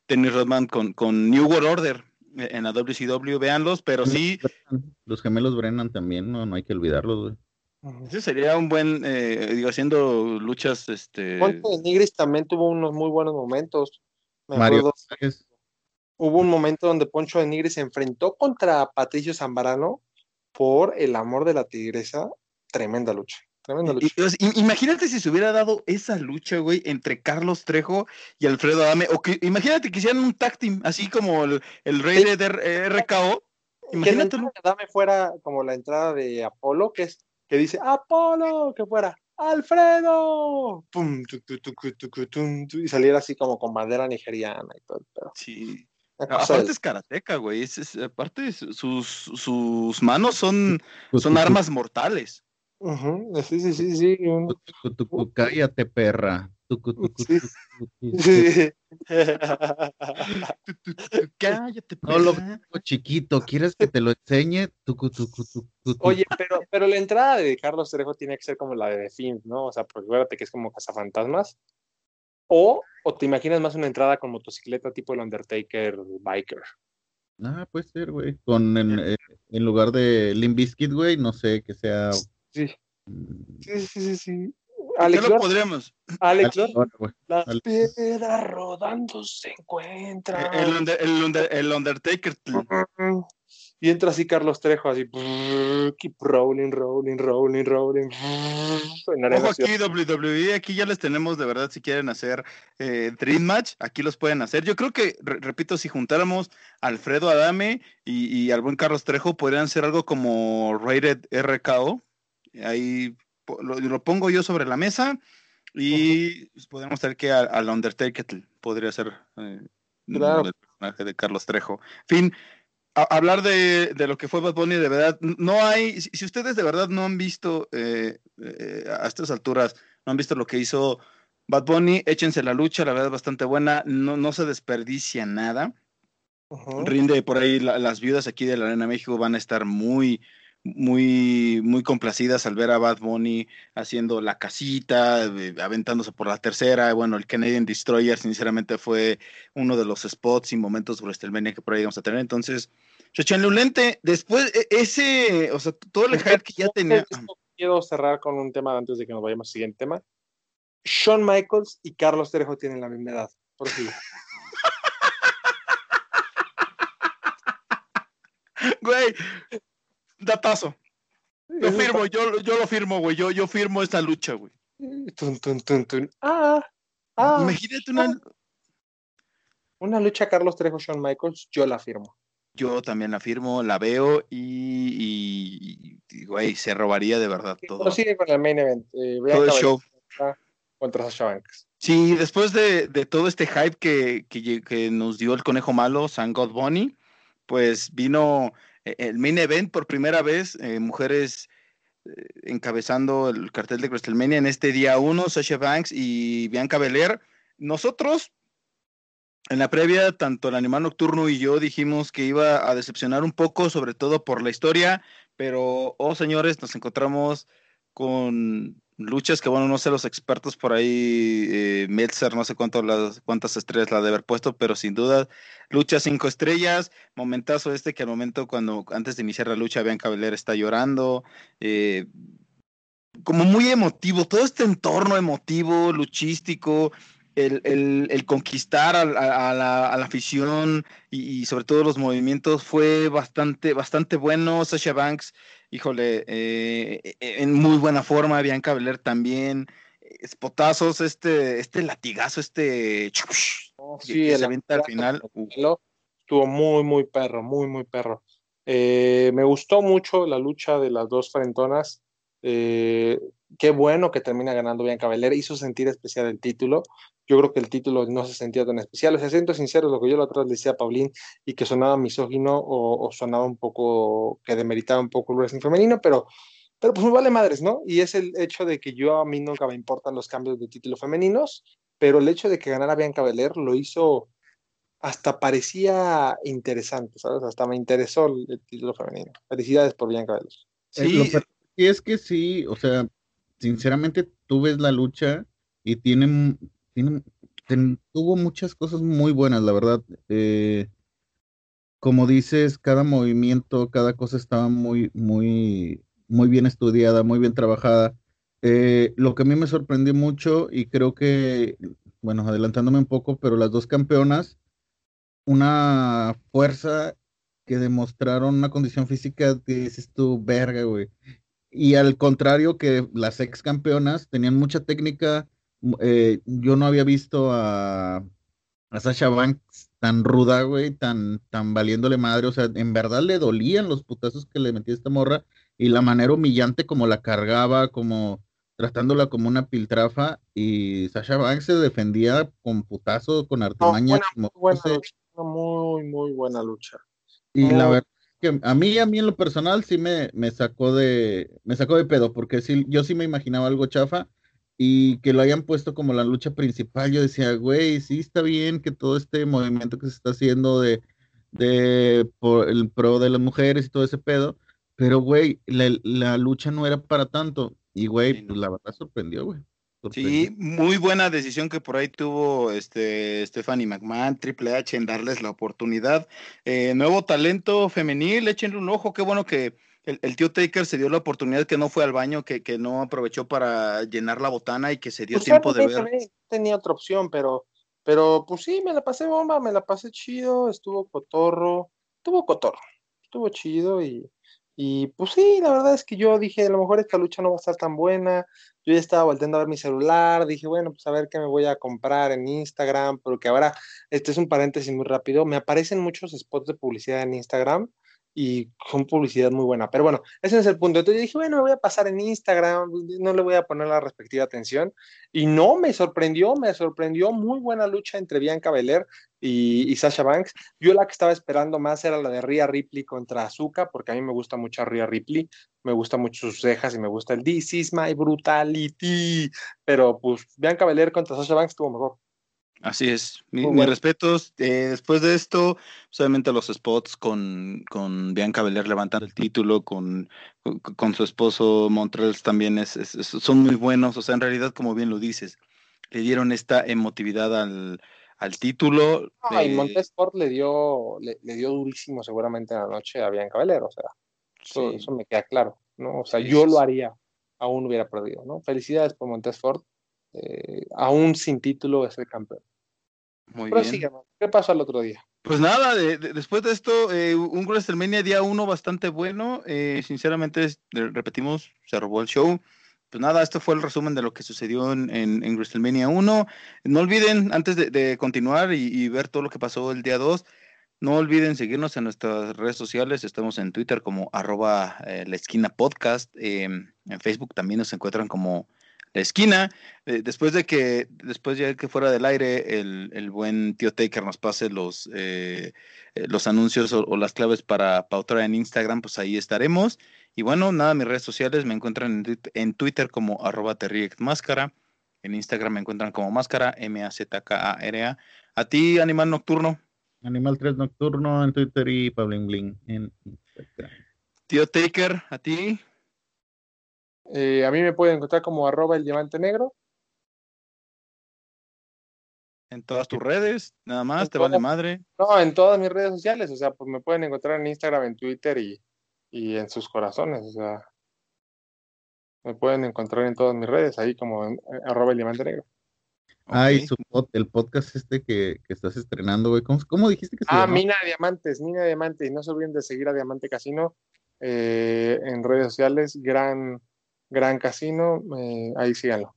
Dennis Rodman con, con New World Order eh, en la WCW, véanlos, pero sí. Los gemelos Brennan también, no, no hay que olvidarlos, Ese sería un buen, eh, digo, haciendo luchas, este... De Nigris también tuvo unos muy buenos momentos. Mario Hubo un momento donde Poncho de Nigris se enfrentó contra Patricio Zambrano por el amor de la tigresa. Tremenda lucha imagínate si se hubiera dado esa lucha, güey, entre Carlos Trejo y Alfredo Adame. O que imagínate que hicieran un tag team, así como el, rey de RKO. Imagínate que Adame fuera como la entrada de Apolo, que es que dice Apolo, que fuera Alfredo, y saliera así como con bandera nigeriana y todo. Sí. Aparte es karateca, güey. aparte sus, sus manos son, son armas mortales. Sí, sí, sí, sí. Cállate, perra. Cállate, perra. No lo chiquito, ¿quieres que te lo enseñe? Oye, pero, pero la entrada de Carlos Trejo tiene que ser como la de The ¿no? O sea, porque acuérdate que es como cazafantasmas. O, o te imaginas más una entrada con motocicleta tipo el Undertaker Biker. Ah, puede ser, güey. Con en, eh, en lugar de Limp güey, no sé, que sea Sí. Sí, sí, sí, sí. Alex, lo podríamos? Alex, las piedras rodando se encuentran. El, el, el, Undertaker. Y entra así Carlos Trejo, así. Keep rolling, rolling, rolling, rolling. Ojo aquí, WWE, aquí ya les tenemos de verdad, si quieren hacer eh, Dream Match, aquí los pueden hacer. Yo creo que, repito, si juntáramos a Alfredo Adame y, y al buen Carlos Trejo, podrían ser algo como Rated RKO Ahí lo, pongo yo sobre la mesa y pues, podemos tener que al Undertaker podría ser eh, el personaje de Carlos Trejo. Fin, hablar de, lo que fue Bad Bunny, de verdad, no hay, si, ustedes de verdad no han visto eh, eh, a estas alturas, no han visto lo que hizo Bad Bunny, échense la lucha, la verdad es bastante buena, no, no se desperdicia nada. Rinde por ahí las viudas aquí de la Arena México van a estar muy, muy, muy complacidas al ver a Bad Bunny haciendo la casita, aventándose por la tercera. Bueno, el Canadian Destroyer, sinceramente, fue uno de los spots y momentos de WrestleMania que por ahí vamos a tener. Entonces, un lente. Después, e, ese, o sea, todo el hype que ya tenía. Quiero cerrar con un tema antes de que nos vayamos al siguiente tema. Shawn Michaels y Carlos Trejo tienen la misma edad. Por si Güey, Datazo. Lo firmo, yo, yo lo firmo, güey. Yo, yo firmo esta lucha, güey. Ah, ah, Imagínate una. Una lucha Carlos Trejo, Shawn Michaels, yo la firmo. Yo también la firmo, la veo y, güey, se robaría de verdad todo. sigue con el main event. Eh, todo el show. Contra Sasha Banks. Sí, después de, todo este hype que, que, nos dio el conejo malo, San God Bunny, pues vino eh, el main event por primera vez, eh, mujeres encabezando el cartel de WrestleMania en este día uno, Sasha Banks y Bianca Belair. Nosotros, en la previa, tanto el animal nocturno y yo dijimos que iba a decepcionar un poco, sobre todo por la historia, pero, oh señores, nos encontramos con luchas que, bueno, no sé los expertos por ahí, eh, Meltzer, no sé cuánto cuántas estrellas la de haber puesto, pero sin duda, lucha cinco estrellas, momentazo este que al momento cuando, antes de iniciar la lucha, Bianca Belair está llorando, eh, como muy emotivo, todo este entorno emotivo, luchístico, el, conquistar a, la, afición y, sobre todo los movimientos fue bastante, bastante bueno. Sasha Banks, híjole, eh, e, en muy buena forma. Bianca Belair también. Espotazos, este, este latigazo, este. Oh, sí, el al final. Estuvo muy, muy perro, muy, muy perro. Eh, me gustó mucho la lucha de las dos frentonas. Eh, qué bueno que termina ganando Bianca Belair, hizo sentir especial el título. Yo creo que el título no se sentía tan especial. O sea, siento sincero, lo que yo la otra vez le decía a Paulín y que sonaba misógino o, sonaba un poco, que demeritaba un poco el wrestling femenino, pero, pero pues me vale madres, ¿no? Y es el hecho de que yo a mí nunca me importan los cambios de título femeninos, pero el hecho de que ganara Bianca Belair lo hizo hasta parecía interesante, ¿sabes? Hasta me interesó el, título femenino. Felicidades por Bianca Belair. Sí, y es que sí, o sea, sinceramente tú ves la lucha y tienen, tuvo muchas cosas muy buenas, la verdad. Eh, como dices, cada movimiento, cada cosa estaba muy, muy, muy bien estudiada, muy bien trabajada. Eh, lo que a mí me sorprendió mucho y creo que, bueno, adelantándome un poco, pero las dos campeonas, una fuerza que demostraron una condición física que dices tú, verga, güey. Y al contrario que las ex campeonas tenían mucha técnica, eh, yo no había visto a, Sasha Banks tan ruda, güey, tan, tan valiéndole madre, o sea, en verdad le dolían los putazos que le metía esta morra y la manera humillante como la cargaba, como tratándola como una piltrafa y Sasha Banks se defendía con putazo, con artimaña. muy, buena lucha, muy, muy buena lucha. Y la verdad que a mí, a mí en lo personal sí me, me sacó de, me sacó de pedo, porque sí, yo sí me imaginaba algo chafa y que lo hayan puesto como la lucha principal. Yo decía, güey, sí está bien que todo este movimiento que se está haciendo de, de por el pro de las mujeres y todo ese pedo, pero güey, la, la lucha no era para tanto. Y güey, pues la verdad sorprendió, güey. Sí, muy buena decisión que por ahí tuvo este Stephanie McMahon, Triple H en darles la oportunidad. Eh, nuevo talento femenil, échenle un ojo, qué bueno que el, tío Taker se dio la oportunidad que no fue al baño, que, que no aprovechó para llenar la botana y que se dio pues tiempo de ver. Tenía otra opción, pero, pero pues sí, me la pasé bomba, me la pasé chido, estuvo cotorro, estuvo cotorro, estuvo chido y, y pues sí, la verdad es que yo dije, a lo mejor esta lucha no va a estar tan buena. Yo ya estaba volviendo a ver mi celular, dije, bueno, pues a ver qué me voy a comprar en Instagram, porque ahora, este es un paréntesis muy rápido, me aparecen muchos spots de publicidad en Instagram y con publicidad muy buena. Pero bueno, ese es el punto. Entonces dije, bueno, me voy a pasar en Instagram, no le voy a poner la respectiva atención. Y no, me sorprendió, me sorprendió. Muy buena lucha entre Bianca Belair y, Sasha Banks. Yo la que estaba esperando más era la de Rhea Ripley contra Azuka, porque a mí me gusta mucho a Rhea Ripley, me gusta mucho sus cejas y me gusta el This is my brutality. Pero pues Bianca Belair contra Sasha Banks estuvo mejor. Así es. mis respetos. Eh, después de esto, solamente los spots con, con Bianca Belair levantando el título, con, con, su esposo Montreal también es, son muy buenos. O sea, en realidad, como bien lo dices, le dieron esta emotividad al, al título. Ah, y Montesport le dio, le, dio durísimo seguramente en la noche a Bianca Belair. O sea, eso, me queda claro. ¿no? O sea, yo lo haría, aún hubiera perdido. ¿no? Felicidades por Montesport. Eh, aún sin título es el campeón. Muy bien. ¿Qué pasó el otro día? Pues nada, después de esto, eh, un WrestleMania día uno bastante bueno. Eh, sinceramente, repetimos, se robó el show. Pues nada, esto fue el resumen de lo que sucedió en, en, WrestleMania 1. No olviden, antes de, continuar y, ver todo lo que pasó el día 2, No olviden seguirnos en nuestras redes sociales. Estamos en Twitter como arroba eh, la esquina podcast. Em, en Facebook también nos encuentran como la esquina. Eh, después de que, después ya que fuera del aire, el, buen tío Taker nos pase los, eh, los anuncios o, las claves para pautar en Instagram, pues ahí estaremos. Y bueno, nada, mis redes sociales me encuentran en, Twitter como arroba máscara. En Instagram me encuentran como máscara, M-A-Z-K-A-R-A. A ti, Animal Nocturno. Animal 3 Nocturno en Twitter y Pablo Bling en Instagram. Tío Taker, ¿a ti? Eh, a mí me pueden encontrar como arroba el diamante negro. En todas tus redes, nada más, te van de madre. No, en todas mis redes sociales, o sea, pues me pueden encontrar en Instagram, en Twitter y, y en sus corazones, o sea, me pueden encontrar en todas mis redes, ahí como en, eh, arroba el diamante negro. Ah, y su el podcast este que, estás estrenando, güey. ¿Cómo, dijiste que se Ah, Mina Diamantes, Mina Diamantes. Y no se olviden de seguir a Diamante Casino eh, en redes sociales. Gran, gran casino. Eh, ahí síganlo.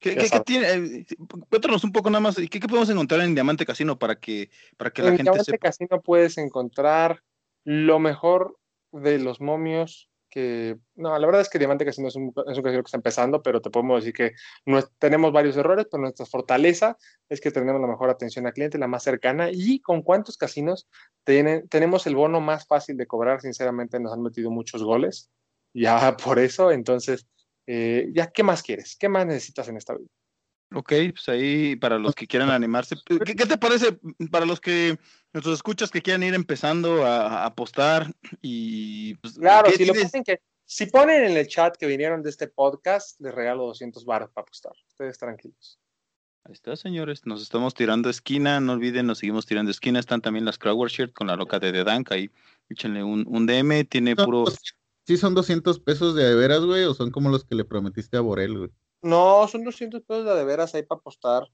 ¿Qué, qué, tiene? Eh, cuéntanos un poco nada más. ¿Qué, ¿Qué, podemos encontrar en Diamante Casino para que, para que la gente sepa? En Diamante Casino puedes encontrar lo mejor de los momios que, no, la verdad es que Diamante Casino es un, es un casino que está empezando, pero te podemos decir que no tenemos varios errores, pero nuestra fortaleza es que tenemos la mejor atención al cliente, la más cercana, y con cuántos casinos tienen, tenemos el bono más fácil de cobrar, sinceramente nos han metido muchos goles, ya por eso, entonces, eh, ya, ¿qué más quieres? ¿Qué más necesitas en esta vida? Ok, pues ahí para los que quieran animarse. ¿Qué, qué te parece para los que nuestros escuchas que quieran ir empezando a, apostar y... Pues, claro, si, lo que, si ponen en el chat que vinieron de este podcast, les regalo 200 baros para apostar. Ustedes tranquilos. Ahí está, señores. Nos estamos tirando esquina. No olviden, nos seguimos tirando esquina. Están también las Crowder Shirt con la loca de The Dank. Ahí échenle un, un DM. Tiene puro... ¿Sí son 200 pesos de veras, güey? ¿O son como los que le prometiste a Borel, güey? No, son 200 pesos de veras ahí para apostar.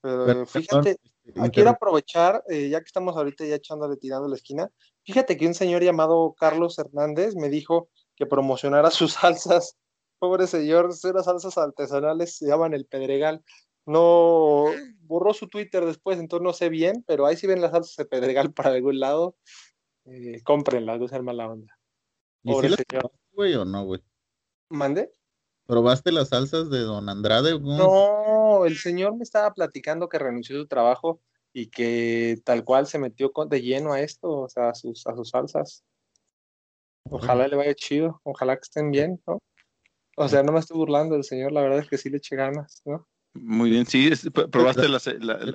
Pero, fíjate, este, quiero aprovechar, eh, ya que estamos ahorita ya echándole tirando la esquina, fíjate que un señor llamado Carlos Hernández me dijo que promocionara sus salsas. Pobre señor, las salsas artesanales se llaman el Pedregal. No borró su Twitter después, entonces no sé bien, pero ahí sí ven las salsas de Pedregal para algún lado. Eh, cómprenlas, no sean mala onda. Pobre señor. güey, o no, güey? ¿Mande? ¿Probaste las salsas de Don Andrade? No, el señor me estaba platicando que renunció a su trabajo y que tal cual se metió de lleno a esto, o sea, a sus, a sus salsas. Ojalá le vaya chido, ojalá que estén bien, ¿no? O sea, no me estoy burlando del señor, la verdad es que sí le eché ganas, ¿no? Muy bien, sí, probaste la,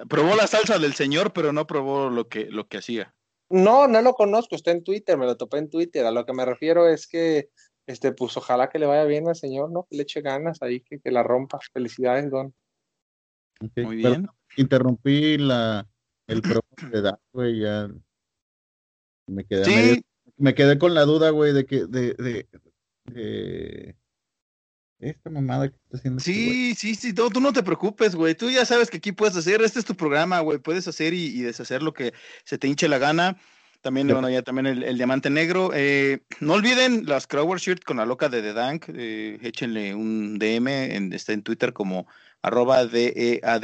probó la salsa del señor, pero no probó lo que, lo que hacía. No, no lo conozco, está en Twitter, me lo topé en Twitter. A lo que me refiero es que este, pues ojalá que le vaya bien al señor, ¿no? Que le eche ganas ahí, que, que la rompa. Felicidades, Don. Muy bien. interrumpí la, el programa de edad, güey, ya me quedé, me quedé con la duda, güey, de que, de, de, de, esta mamada que está haciendo. Este sí, sí, sí, tú, no te preocupes, güey. Tú ya sabes que aquí puedes hacer, este es tu programa, güey. Puedes hacer y, y, deshacer lo que se te hinche la gana. También, bueno, ya también el, diamante negro. Eh, no olviden las Crower Shirt con la loca de The Dank. Eh, échenle un DM, en, está en Twitter como arroba DEAD-A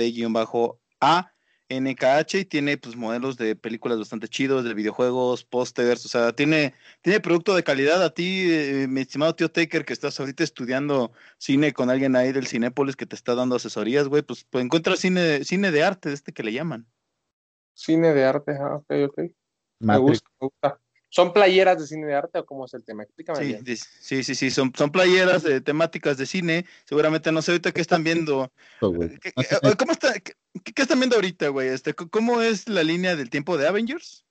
NKH y tiene pues modelos de películas bastante chidos, de videojuegos, pósters, o sea, tiene, tiene producto de calidad. A ti, eh, mi estimado tío Taker, que estás ahorita estudiando cine con alguien ahí del Cinépolis que te está dando asesorías, güey, pues, pues encuentras cine, cine de arte, este que le llaman. Cine de arte, ah, ok, ok. Me gusta, ¿Son playeras de cine de arte o cómo es el tema? Explícame. Sí, sí, sí, sí, son, son playeras de temáticas de cine. Seguramente no sé ahorita qué están viendo. ¿Qué, ¿Cómo está, qué, están viendo ahorita, güey? Este, ¿Cómo es la línea del tiempo de Avengers?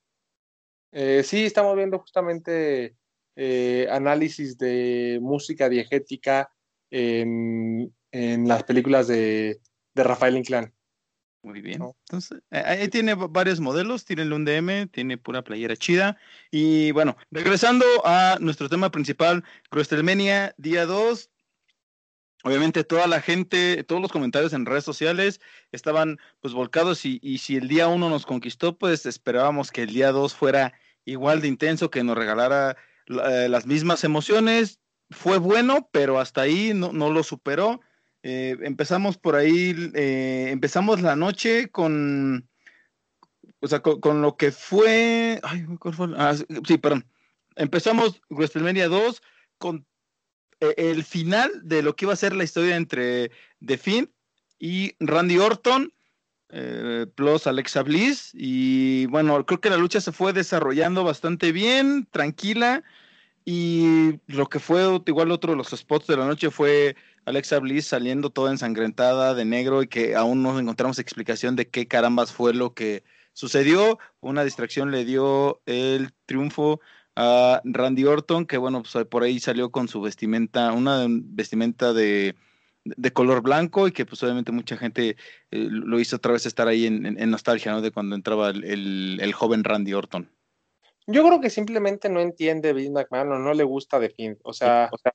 Eh, sí, estamos viendo justamente eh, análisis de música diegética en, en las películas de, de Rafael Inclán. Muy bien. Entonces, ahí tiene varios modelos, tiene el UNDM, tiene pura playera chida. Y bueno, regresando a nuestro tema principal, WrestleMania día 2. Obviamente toda la gente, todos los comentarios en redes sociales estaban pues volcados y, y si el día 1 nos conquistó, pues esperábamos que el día 2 fuera igual de intenso, que nos regalara eh, las mismas emociones. Fue bueno, pero hasta ahí no, no lo superó. Eh, empezamos por ahí, eh, empezamos la noche con, o sea, con, lo que fue. Ay. Ah, sí, perdón. Empezamos WrestleMania 2 con eh, el final de lo que iba a ser la historia entre The Finn y Randy Orton, eh, plus Alexa Bliss. Y bueno, creo que la lucha se fue desarrollando bastante bien, tranquila. Y lo que fue igual otro de los spots de la noche fue Alexa Bliss saliendo toda ensangrentada de negro y que aún no encontramos explicación de qué carambas fue lo que sucedió. Una distracción le dio el triunfo a Randy Orton, que bueno, pues por ahí salió con su vestimenta, una vestimenta de, color blanco y que pues obviamente mucha gente eh, lo hizo otra vez estar ahí en, nostalgia, ¿no? De cuando entraba el, joven Randy Orton. Yo creo que simplemente no entiende Vince McMahon o no le gusta de fin, o sea, o sea,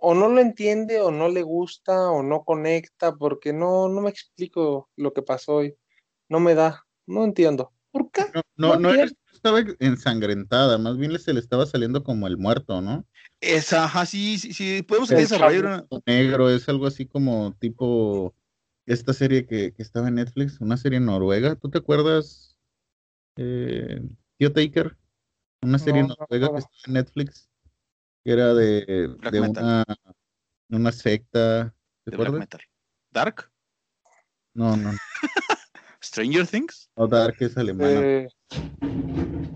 o no lo entiende o no le gusta o no conecta porque no, no me explico lo que pasó hoy. No me da, no entiendo. ¿Por qué? No, no, estaba ensangrentada, más bien se le estaba saliendo como el muerto, ¿no? Ajá, sí, sí, sí, podemos desarrollar Negro, es algo así como tipo esta serie que, estaba en Netflix, una serie noruega, ¿tú te acuerdas? Eh, Tío Taker, una serie noruega que estaba en Netflix, que era de, de una, una secta, ¿te acuerdas? ¿Dark? No, no. ¿Stranger Things? O Dark es alemana. Eh,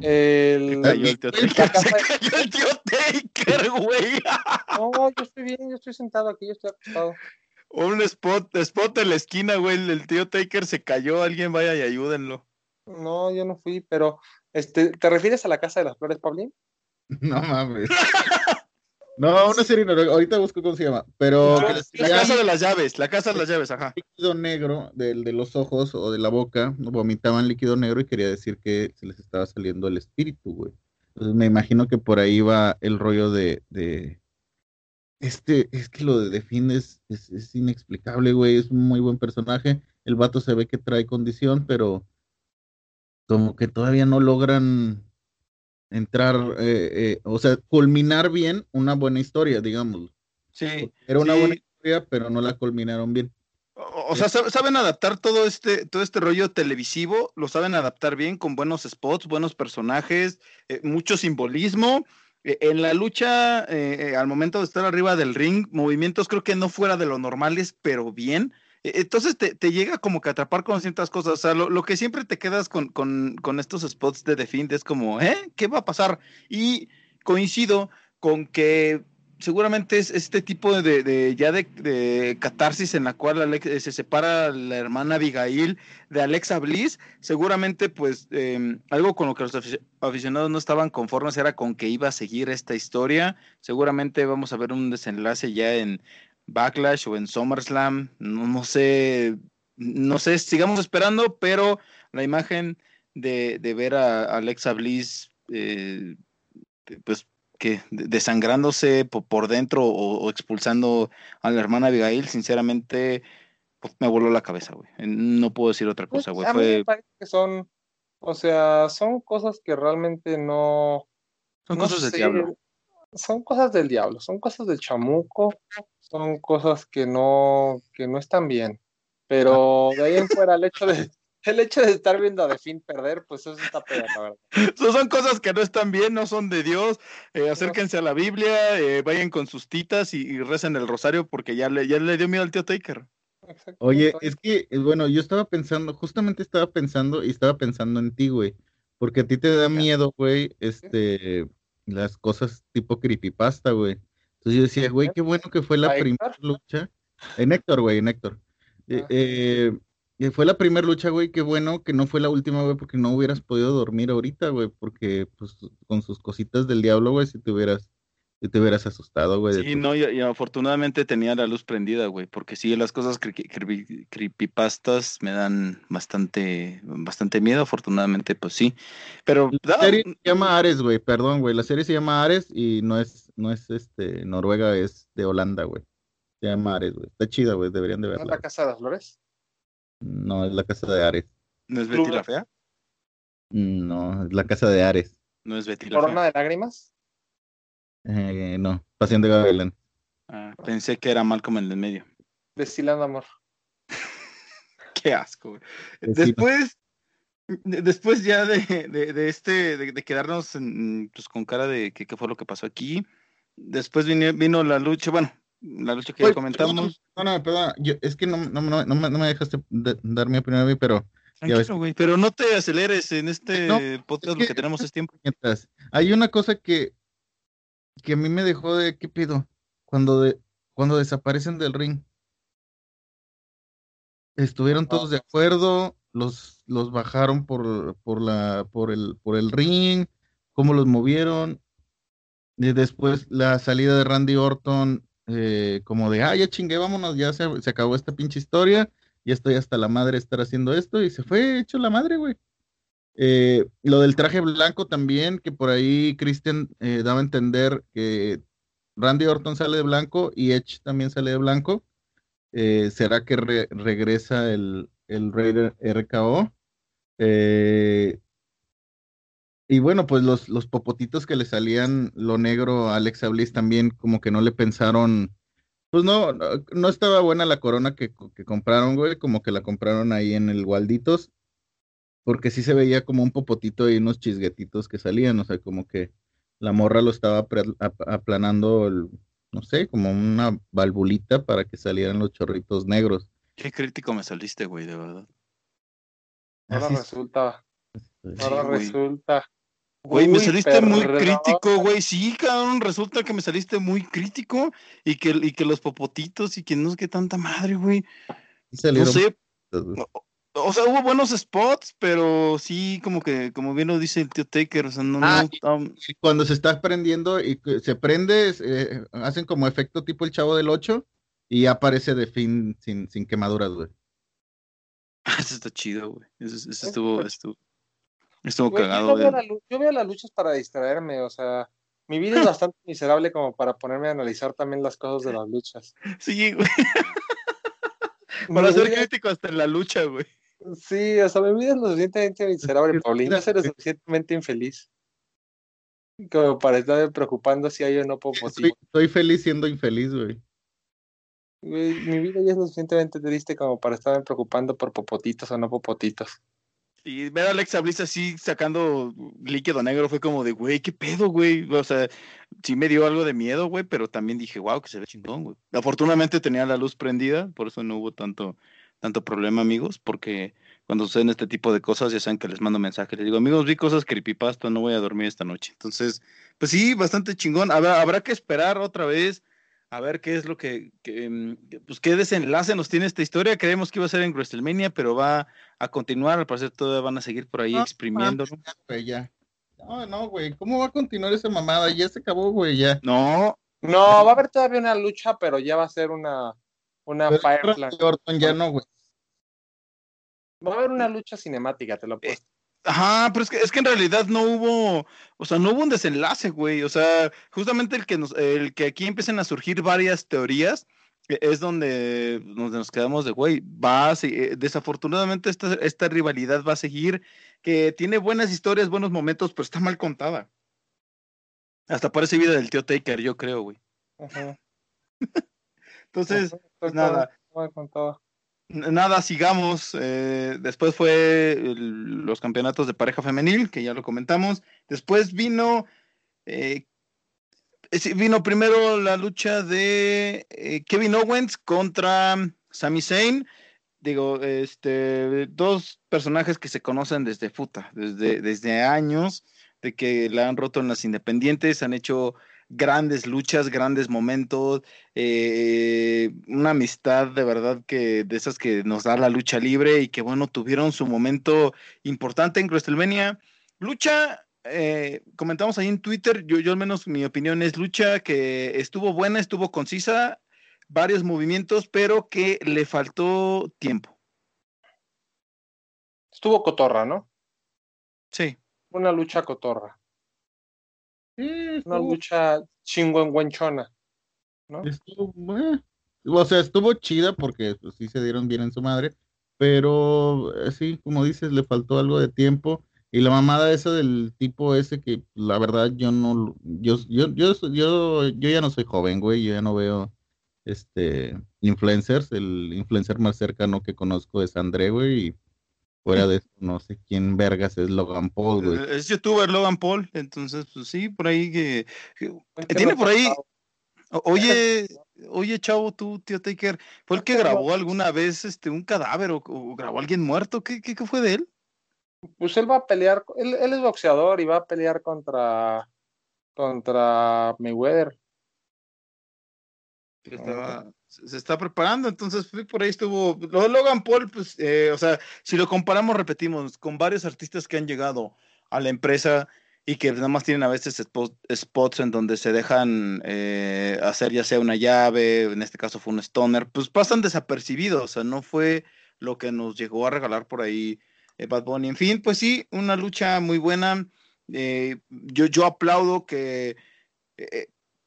el... cayó el tío Taker. Se cayó el tío Taker, güey. No, yo estoy bien, yo estoy sentado aquí, yo estoy acostado. Un spot, spot en la esquina, güey. El tío Taker se cayó. Alguien vaya y ayúdenlo. No, yo no fui, pero este, ¿te refieres a la casa de las flores, Pablín? No mames. No, una serie ahorita busco cómo se llama, pero... la casa de las llaves, la casa de las llaves, ajá. Líquido negro del de los ojos o de la boca, vomitaban líquido negro y quería decir que se les estaba saliendo el espíritu, güey. Entonces me imagino que por ahí va el rollo de... de... Este, es que lo de Defin es, es, inexplicable, güey, es un muy buen personaje. El vato se ve que trae condición, pero como que todavía no logran entrar, eh, eh, o sea, culminar bien una buena historia, digamos. Sí. Era una buena historia, pero no la culminaron bien. O, sea, saben adaptar todo este, todo este rollo televisivo, lo saben adaptar bien con buenos spots, buenos personajes, eh, mucho simbolismo. en la lucha, al momento de estar arriba del ring, movimientos creo que no fuera de lo normales, pero bien. E-, entonces te, llega como que atrapar con ciertas cosas. O sea, lo, que siempre te quedas con, estos spots de Defint es como, ¿eh? ¿Qué va a pasar? Y coincido con que seguramente es este tipo de, ya de, catarsis en la cual eh, se separa la hermana Abigail de Alexa Bliss, seguramente pues em, algo con lo que los aficionados no estaban conformes era con que iba a seguir esta historia, seguramente vamos a ver un desenlace ya en Backlash o en SummerSlam, no, sé, no sé, sigamos esperando, pero la imagen de, ver a Alexa Bliss, eh, pues que desangrándose por, dentro o, expulsando a la hermana Abigail, sinceramente, pues, me voló la cabeza, güey. No puedo decir otra cosa, güey. Pues, me parece que son, o sea, son cosas que realmente no. Son cosas del diablo. Son cosas del diablo, son cosas del chamuco, son cosas que no, que no están bien. Pero de ahí en fuera, el hecho de, el hecho de estar viendo a Defin perder, pues eso está peor, la verdad. son cosas que no están bien, no son de Dios. Eh, acérquense a la Biblia, eh, vayan con sus titas y, recen el rosario porque ya le, ya le dio miedo al tío Taker. Oye, es que, eh, bueno, yo estaba pensando, justamente estaba pensando y estaba pensando en ti, güey, porque a ti te da miedo, güey, este, las cosas tipo creepypasta, güey. Entonces yo decía, güey, qué bueno que fue la primera lucha. En Héctor, güey, en Héctor. Eh, eh, fue la primera lucha, güey, qué bueno que no fue la última, güey, porque no hubieras podido dormir ahorita, güey, porque pues con sus cositas del diablo, güey, si te hubieras si te hubieras asustado, güey. Sí, no, y, afortunadamente tenía la luz prendida, güey, porque sí, las cosas creepypastas me dan bastante, bastante miedo, afortunadamente, pues sí. Pero... La serie se llama Ares, güey, perdón, güey, la serie se llama Ares y no es, no es, este, Noruega, es de Holanda, güey. Se llama Ares, güey. Está chida, güey, deberían de verla. ¿No es la Casa de las Flores? No, es la Casa de Ares. ¿No es Betty la Fea? No, es la Casa de Ares. ¿No es Betty la ¿Corona de lágrimas? Eh, no, Pasión de Gavilán. Ah, pensé que era Malcolm en el medio. Destilando amor. Qué asco, Después, Después ya de, de, este, de, quedarnos pues, con cara de qué fue lo que pasó aquí, después vino, vino la lucha, bueno, la lucha que ya comentamos. No, no, perdón, es que no, no, no, no, me dejaste dar mi opinión a mí, pero... pero no te aceleres en este podcast, lo que tenemos es tiempo. Hay una cosa que, que a mí me dejó de, ¿qué pido? Cuando, de, cuando desaparecen del ring. Estuvieron todos de acuerdo, los, los bajaron por, por, la, por, el, por el ring, cómo los movieron. Y después la salida de Randy Orton, eh, como de, ah, ya chingué, vámonos, ya se, se, acabó esta pinche historia, ya estoy hasta la madre estar haciendo esto, y se fue hecho la madre, güey. Eh, lo del traje blanco también, que por ahí Christian eh, daba a entender que Randy Orton sale de blanco y Edge también sale de blanco. ¿Será que regresa el, el Raider RKO. Eh, y bueno, pues los, los popotitos que le salían lo negro a Alexa Bliss también como que no le pensaron, pues no, no, estaba buena la corona que, que, compraron, güey, como que la compraron ahí en el Walditos, porque sí se veía como un popotito y unos chisguetitos que salían, o sea, como que la morra lo estaba aplanando, no sé, como una valvulita para que salieran los chorritos negros. Qué crítico me saliste, güey, de verdad. Ahora resulta. Ahora resulta. Güey, me saliste muy crítico, güey. Sí, cabrón, resulta que me saliste muy crítico y que, y que los popotitos y que no sé qué tanta madre, güey. No sé. O, sea, hubo buenos spots, pero sí, como que, como bien lo dice el tío Taker, o sea, no. Ah, cuando se está prendiendo y se prende, eh, hacen como efecto tipo el chavo del 8 y aparece de fin sin, sin quemaduras, güey. Eso está chido, güey. Eso, estuvo, estuvo, estuvo cagado, yo, veo yo veo las luchas para distraerme, o sea, mi vida es bastante miserable como para ponerme a analizar también las cosas de las luchas. Sí, güey. para ser crítico hasta en la lucha, güey. Sí, o sea, mi vida es lo suficientemente miserable, Paulina, ser lo suficientemente infeliz. Como para estar preocupando si hay o no puedo estoy, estoy feliz siendo infeliz, güey mi vida ya es lo suficientemente triste como para estarme preocupando por popotitos o no popotitos. Y ver a Alexa Bliss así sacando líquido negro fue como de, güey, ¿qué pedo, güey? O sea, sí me dio algo de miedo, güey, pero también dije, wow, que se ve chingón, güey. Afortunadamente tenía la luz prendida, por eso no hubo tanto, tanto problema, amigos, porque cuando suceden este tipo de cosas, ya saben que les mando mensajes. Les digo, amigos, vi cosas creepypasta, no voy a dormir esta noche. Entonces, pues sí, bastante chingón. Habrá, habrá que esperar otra vez a ver qué es lo que, mm, pues qué desenlace nos tiene esta historia. Creemos que iba a ser en WrestleMania, pero va a continuar. Al parecer todavía van a seguir por ahí exprimiendo. No, no, güey. ¿Cómo va a continuar esa mamada? Ya se acabó, güey, ya. No. No, va a haber todavía una lucha, pero ya va a ser una, una Fireplan. ya no, güey. Va a haber una lucha cinemática, te lo puedo. Ajá, pero es que, es que en realidad no hubo, o sea, no hubo un desenlace, güey. O sea, justamente el que nos, el que aquí empiecen a surgir varias teorías e, es donde, nos quedamos de, güey, va a eh, desafortunadamente esta, esta rivalidad va a seguir, que tiene buenas historias, buenos momentos, pero está mal contada. Hasta parece vida del tío Taker, yo creo, güey. Ajá. Entonces, pues nada. Mal contada. Nada, sigamos. Eh, después fue los campeonatos de pareja femenil, que ya lo comentamos. Después vino, eh, vino primero la lucha de eh, Kevin Owens contra Sami Zayn. Digo, este, dos personajes que se conocen desde futa, desde, desde años, de que la han roto en las independientes, han hecho grandes luchas, grandes momentos, eh, una amistad de verdad que de esas que nos da la lucha libre y que bueno, tuvieron su momento importante en WrestleMania. Lucha, eh, comentamos ahí en Twitter, yo, yo al menos mi opinión es lucha que estuvo buena, estuvo concisa, varios movimientos, pero que le faltó tiempo. Estuvo cotorra, ¿no? Sí. Una lucha cotorra una lucha chingüengüenchona, ¿no? Estuvo, eh, o sea, estuvo chida porque pues, sí se dieron bien en su madre, pero eh, sí, como dices, le faltó algo de tiempo. Y la mamada esa del tipo ese que la verdad yo no, yo, yo, yo, yo, yo ya no soy joven, güey, yo ya no veo este influencers, el influencer más cercano que conozco es André, güey, y Fuera de eso, no sé quién vergas es Logan Paul, güey. Es youtuber Logan Paul, entonces, pues sí, por ahí que. tiene por ahí. Oye, oye, chavo, tú, tío Taker, ¿fue el que grabó alguna vez este un cadáver o, grabó a alguien muerto? ¿Qué, ¿Qué, fue de él? Pues él va a pelear, él, él es boxeador y va a pelear contra contra Mayweather. Se está preparando, entonces por ahí estuvo. Logan Paul, pues, eh, o sea, si lo comparamos, repetimos, con varios artistas que han llegado a la empresa y que nada más tienen a veces spots en donde se dejan eh, hacer ya sea una llave, en este caso fue un stoner, pues pasan desapercibidos, o sea, no fue lo que nos llegó a regalar por ahí eh, Bad Bunny. En fin, pues sí, una lucha muy buena. Eh, yo, yo aplaudo que,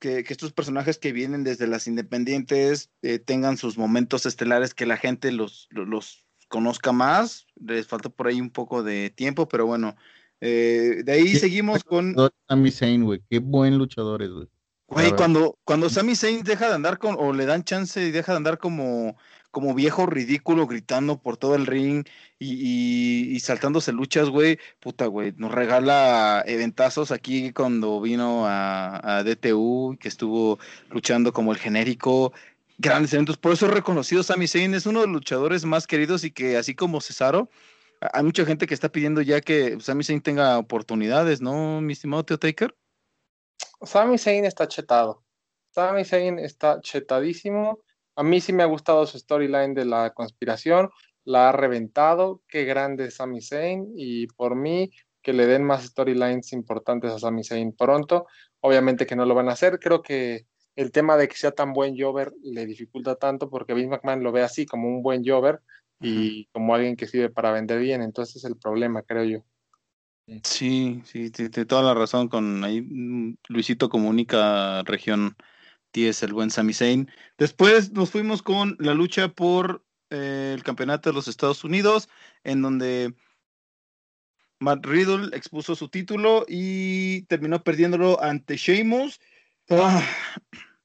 eh, que, estos personajes que vienen desde las independientes eh, tengan sus momentos estelares, que la gente los, los, conozca más. Les falta por ahí un poco de tiempo, pero bueno. de ahí seguimos con. Sami Zayn, güey. Qué buen luchador es, güey. Güey, cuando, cuando Sami Zayn deja de andar con, o le dan chance y deja de andar como como viejo ridículo gritando por todo el ring y, saltándose luchas, güey. Puta, güey, nos regala eventazos aquí cuando vino a, DTU, que estuvo luchando como el genérico. Grandes eventos, por eso es reconocido Sami Zayn, es uno de los luchadores más queridos y que así como Cesaro, hay mucha gente que está pidiendo ya que Sami Zayn tenga oportunidades, ¿no, mi estimado Teo Taker? Sami Zayn está chetado. Sami Zayn está chetadísimo. A mí sí me ha gustado su storyline de la conspiración, la ha reventado, qué grande es Sami Zayn y por mí que le den más storylines importantes a Sami Zayn pronto. Obviamente que no lo van a hacer, creo que el tema de que sea tan buen Jover le dificulta tanto porque Vince McMahon lo ve así como un buen Jover y como alguien que sirve para vender bien, entonces es el problema, creo yo. Sí, sí, tiene toda la razón con ahí mm, Luisito Comunica región es el buen Sami Zayn. Después nos fuimos con la lucha por eh, el campeonato de los Estados Unidos, en donde Matt Riddle expuso su título y terminó perdiéndolo ante Sheamus. Ah,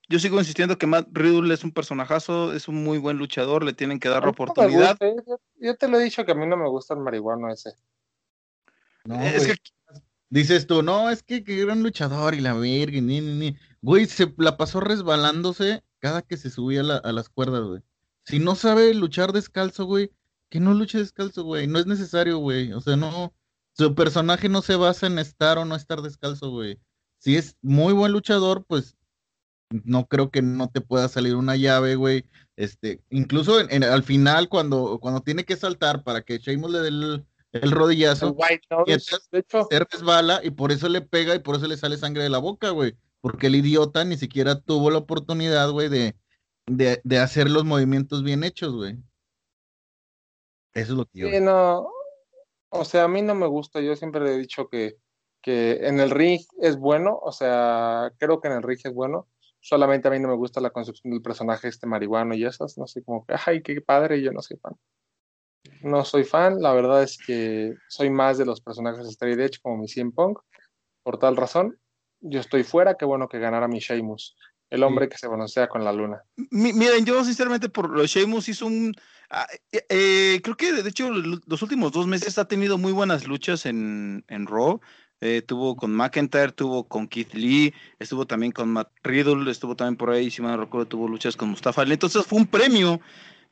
yo sigo insistiendo que Matt Riddle es un personajazo, es un muy buen luchador, le tienen que dar la oportunidad. ¿eh? yo, te lo he dicho que a mí no me gusta el marihuano ese. es que Dices tú, no, es que, que era un luchador y la verga, ni, ni, ni. Güey, se la pasó resbalándose cada que se subía a, las cuerdas, güey. Si no sabe luchar descalzo, güey, que no luche descalzo, güey. No es necesario, güey. O sea, no. Su personaje no se basa en estar o no estar descalzo, güey. Si es muy buen luchador, pues no creo que no te pueda salir una llave, güey. Este, incluso en, al final, cuando, cuando tiene que saltar para que Sheamus le dé el, el rodillazo. y de hecho. Se resbala y por eso le pega y por eso le sale sangre de la boca, güey. Porque el idiota ni siquiera tuvo la oportunidad, güey, de, de, hacer los movimientos bien hechos, güey. Eso es lo que yo. Sí, no. O sea, a mí no me gusta. Yo siempre le he dicho que, que en el ring es bueno. O sea, creo que en el ring es bueno. Solamente a mí no me gusta la construcción del personaje este marihuano y esas. No sé, como que, ay, qué padre, yo no soy fan. No soy fan, la verdad es que soy más de los personajes de Straight Edge como mi CM Punk. Por tal razón, yo estoy fuera, qué bueno que ganara mi Sheamus, el hombre que se balancea con la luna. miren, yo sinceramente por los Sheamus hizo un... Ah, eh, eh, creo que de hecho los últimos dos meses ha tenido muy buenas luchas en, en Raw. Eh, tuvo con McIntyre, tuvo con Keith Lee, estuvo también con Matt Riddle, estuvo también por ahí, si me recuerdo, tuvo luchas con Mustafa. Entonces fue un premio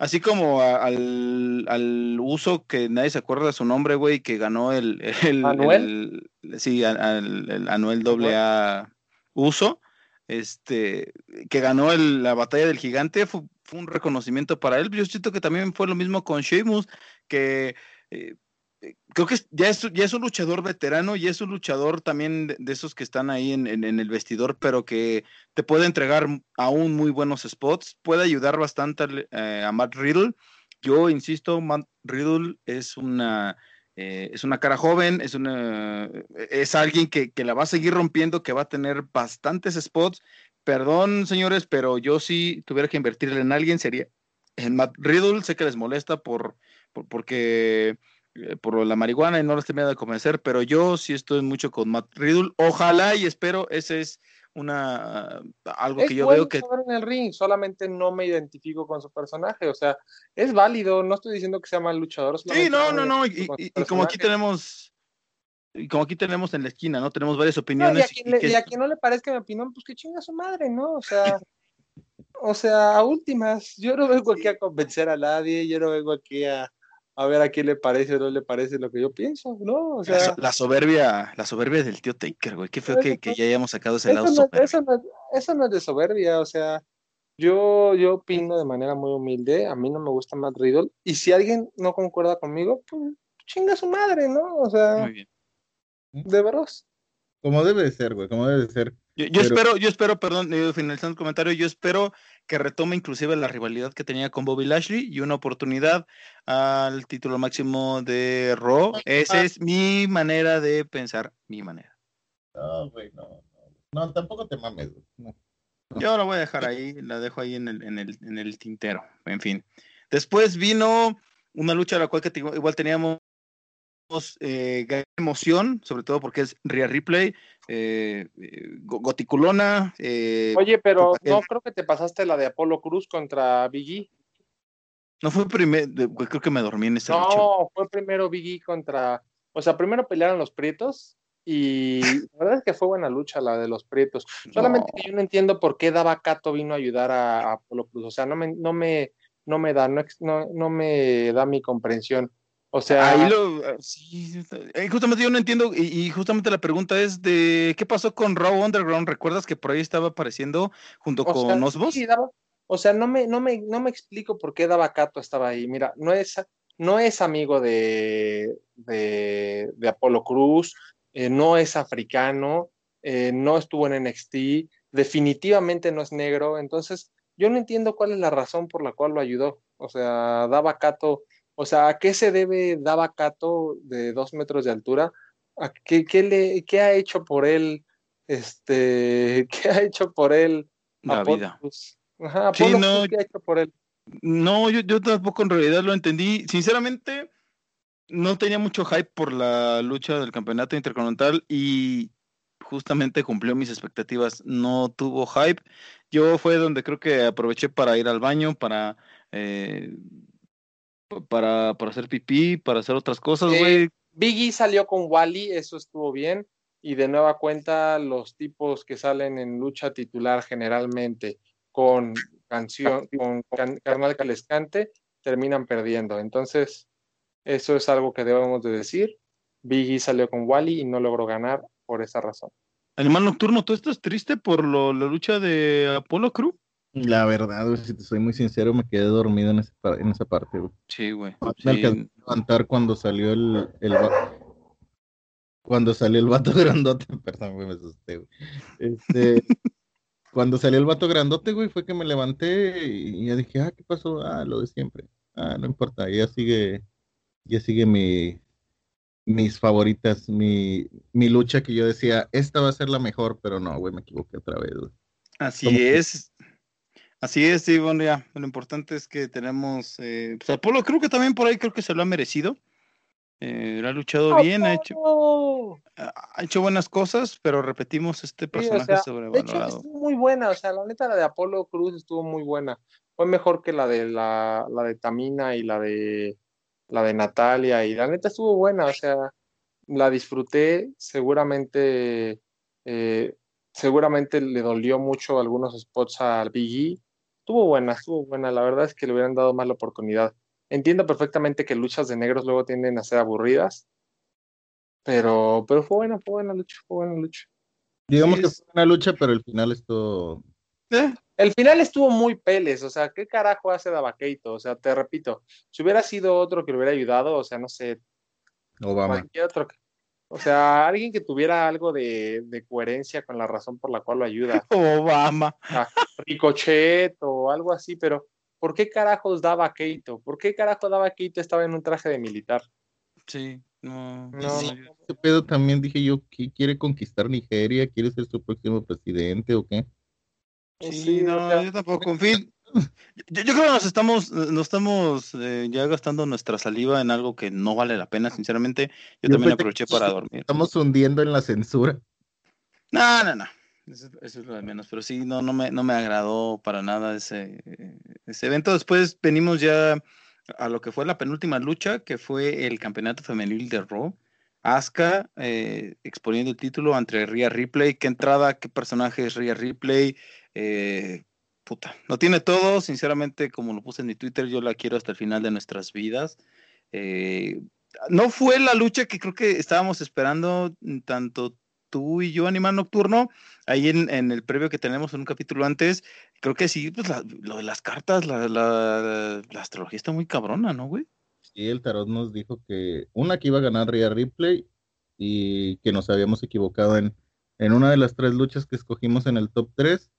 Así como al, uso que nadie se acuerda de su nombre, güey, que ganó el, el, ¿Anuel? sí, el Anuel AA uso, este, que ganó la batalla del gigante, fue, un reconocimiento para él. Yo siento que también fue lo mismo con Sheamus, que eh, creo que ya es, ya es un luchador veterano y es un luchador también de, esos que están ahí en, el vestidor, pero que te puede entregar aún muy buenos spots, puede ayudar bastante eh, a Matt Riddle. Yo insisto, Matt Riddle es una, eh, es una cara joven, es, una, es alguien que, que la va a seguir rompiendo, que va a tener bastantes spots. Perdón, señores, pero yo si tuviera que invertirle en alguien sería en Matt Riddle. Sé que les molesta por, por porque eh, por la marihuana y no los termina de convencer, pero yo sí estoy mucho con Matt Riddle. Ojalá y espero, ese es una algo que yo veo que en el ring, solamente no me identifico con su personaje, o sea, es válido, no estoy diciendo que sea mal luchador. Sí, no, no, no, y, como aquí tenemos y como aquí tenemos en la esquina, ¿no? Tenemos varias opiniones. y, a quien, no le parezca mi opinión, pues que chinga su madre, ¿no? O sea, o sea, a últimas, yo no vengo aquí a convencer a nadie, yo no vengo aquí a, a ver a quién le parece o no le parece lo que yo pienso, ¿no? O sea, la soberbia, la soberbia del tío Taker, güey. Qué feo que, que, ya hayamos sacado ese lado no, eso, no, eso, no, es de soberbia, o sea, yo, yo opino de manera muy humilde, a mí no me gusta más Riddle, y si alguien no concuerda conmigo, pues chinga su madre, ¿no? O sea, muy bien. de veros. Como debe de ser, güey, como debe de ser. Yo, espero, yo espero, perdón, eh, finalizando el comentario, yo espero que retome inclusive la rivalidad que tenía con Bobby Lashley y una oportunidad al título máximo de Raw. Esa es mi manera de pensar, mi manera. No, güey, no, no. tampoco te mames. Yo la voy a dejar ahí, la dejo ahí en el, en el, en el tintero. En fin. Después vino una lucha a la cual que igual teníamos eh, gran emoción, sobre todo porque es Ria Ripley, eh, eh Goticulona. Eh, Oye, pero no creo que te pasaste la de Apolo Cruz contra Biggie. No fue primero, creo que me dormí en ese No, fue primero Biggie contra, o sea, primero pelearon los Prietos y la verdad es que fue buena lucha la de los Prietos. Solamente que yo no entiendo por qué Dava Cato vino a ayudar a, Apolo Cruz, o sea, no me, no me, no me da, no, no me da mi comprensión. O sea, ahí lo, ah, sí, eh, justamente yo no entiendo y, justamente la pregunta es de qué pasó con Raw Underground. ¿Recuerdas que por ahí estaba apareciendo junto con Osbos? Sí, o sea, no me, no me, no me explico por qué Dava Cato estaba ahí. Mira, no es, no es amigo de, de, de Apolo Cruz, eh, no es africano, eh, no estuvo en NXT, definitivamente no es negro. Entonces, yo no entiendo cuál es la razón por la cual lo ayudó. O sea, Dava Cato o sea, ¿a qué se debe Dava Cato de dos metros de altura? ¿A qué, le, qué ha hecho por él? Este, ¿qué ha hecho por él? La vida. Ajá, sí, no, ¿qué ha hecho por él? No, yo, yo tampoco en realidad lo entendí. Sinceramente, no tenía mucho hype por la lucha del campeonato intercontinental y justamente cumplió mis expectativas. No tuvo hype. Yo fue donde creo que aproveché para ir al baño, para eh, para, para hacer pipí, para hacer otras cosas, güey. Biggie salió con Wally, eso estuvo bien. Y de nueva cuenta, los tipos que salen en lucha titular generalmente con canción, con carnal calescante, terminan perdiendo. Entonces, eso es algo que debemos de decir. Biggie salió con Wally y no logró ganar por esa razón. Animal Nocturno, ¿tú estás triste por lo, la lucha de Apolo Crew? La verdad, si te soy muy sincero, me quedé dormido en, en esa parte, güey. Sí, güey. Me alcanzé a levantar cuando salió el, el cuando salió el vato grandote, perdón, güey, me asusté, güey. Este, cuando salió el vato grandote, güey, fue que me levanté y ya dije, ah, ¿qué pasó? Ah, lo de siempre. Ah, no importa, ya sigue, ya sigue mi, mis favoritas, mi, mi lucha que yo decía, esta va a ser la mejor, pero no, güey, me equivoqué otra vez, güey. Así es. Así es, sí, bueno, ya, lo importante es que tenemos, eh, pues Apolo creo que también por ahí creo que se lo ha merecido. Eh, ha luchado bien, ha hecho, ha hecho buenas cosas, pero repetimos, este personaje sobrevalorado. De estuvo muy buena, o sea, la neta la de Apolo Cruz estuvo muy buena. Fue mejor que la de la, la de Tamina y la de la de Natalia, y la neta estuvo buena, o sea, la disfruté, seguramente, eh, seguramente le dolió mucho algunos spots al Biggie estuvo buena, estuvo buena. La verdad es que le hubieran dado más la oportunidad. Entiendo perfectamente que luchas de negros luego tienden a ser aburridas, pero, pero fue buena, fue buena lucha, fue buena lucha. Digamos que fue una lucha, pero el final estuvo. ¿Eh? El final estuvo muy peles, o sea, ¿qué carajo hace Davaqueito? O sea, te repito, si hubiera sido otro que le hubiera ayudado, o sea, no sé. Obama. Cualquier otro o sea, alguien que tuviera algo de, coherencia con la razón por la cual lo ayuda. Obama. Ricochet o algo así, pero ¿por qué carajos daba Keito? ¿Por qué carajo daba Keito estaba en un traje de militar? Sí, no. no. Ese pedo también dije yo, ¿quiere conquistar Nigeria? ¿Quiere ser su próximo presidente o qué? Sí, no, yo tampoco. En fin, yo, creo que nos estamos, nos estamos eh, ya gastando nuestra saliva en algo que no vale la pena, sinceramente. Yo, también aproveché para dormir. Estamos hundiendo en la censura. No, no, no. Eso, es lo de menos, pero sí, no, no me, no me agradó para nada ese, ese evento. Después venimos ya a lo que fue la penúltima lucha, que fue el campeonato femenil de Raw. Asuka eh, exponiendo el título entre Rhea Ripley. ¿Qué entrada, qué personaje es Rhea Ripley? Eh, puta, no tiene todo, sinceramente, como lo puse en mi Twitter, yo la quiero hasta el final de nuestras vidas. Eh, no fue la lucha que creo que estábamos esperando tanto tú y yo, Animal Nocturno, ahí en, el previo que tenemos en un capítulo antes, creo que sí, pues lo de las cartas, la, la, la astrología está muy cabrona, ¿no, güey? Sí, el tarot nos dijo que una que iba a ganar Rhea Ripley y que nos habíamos equivocado en, en una de las tres luchas que escogimos en el top 3.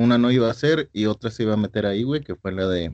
Una no iba a ser y otra se iba a meter ahí, güey, que fue la de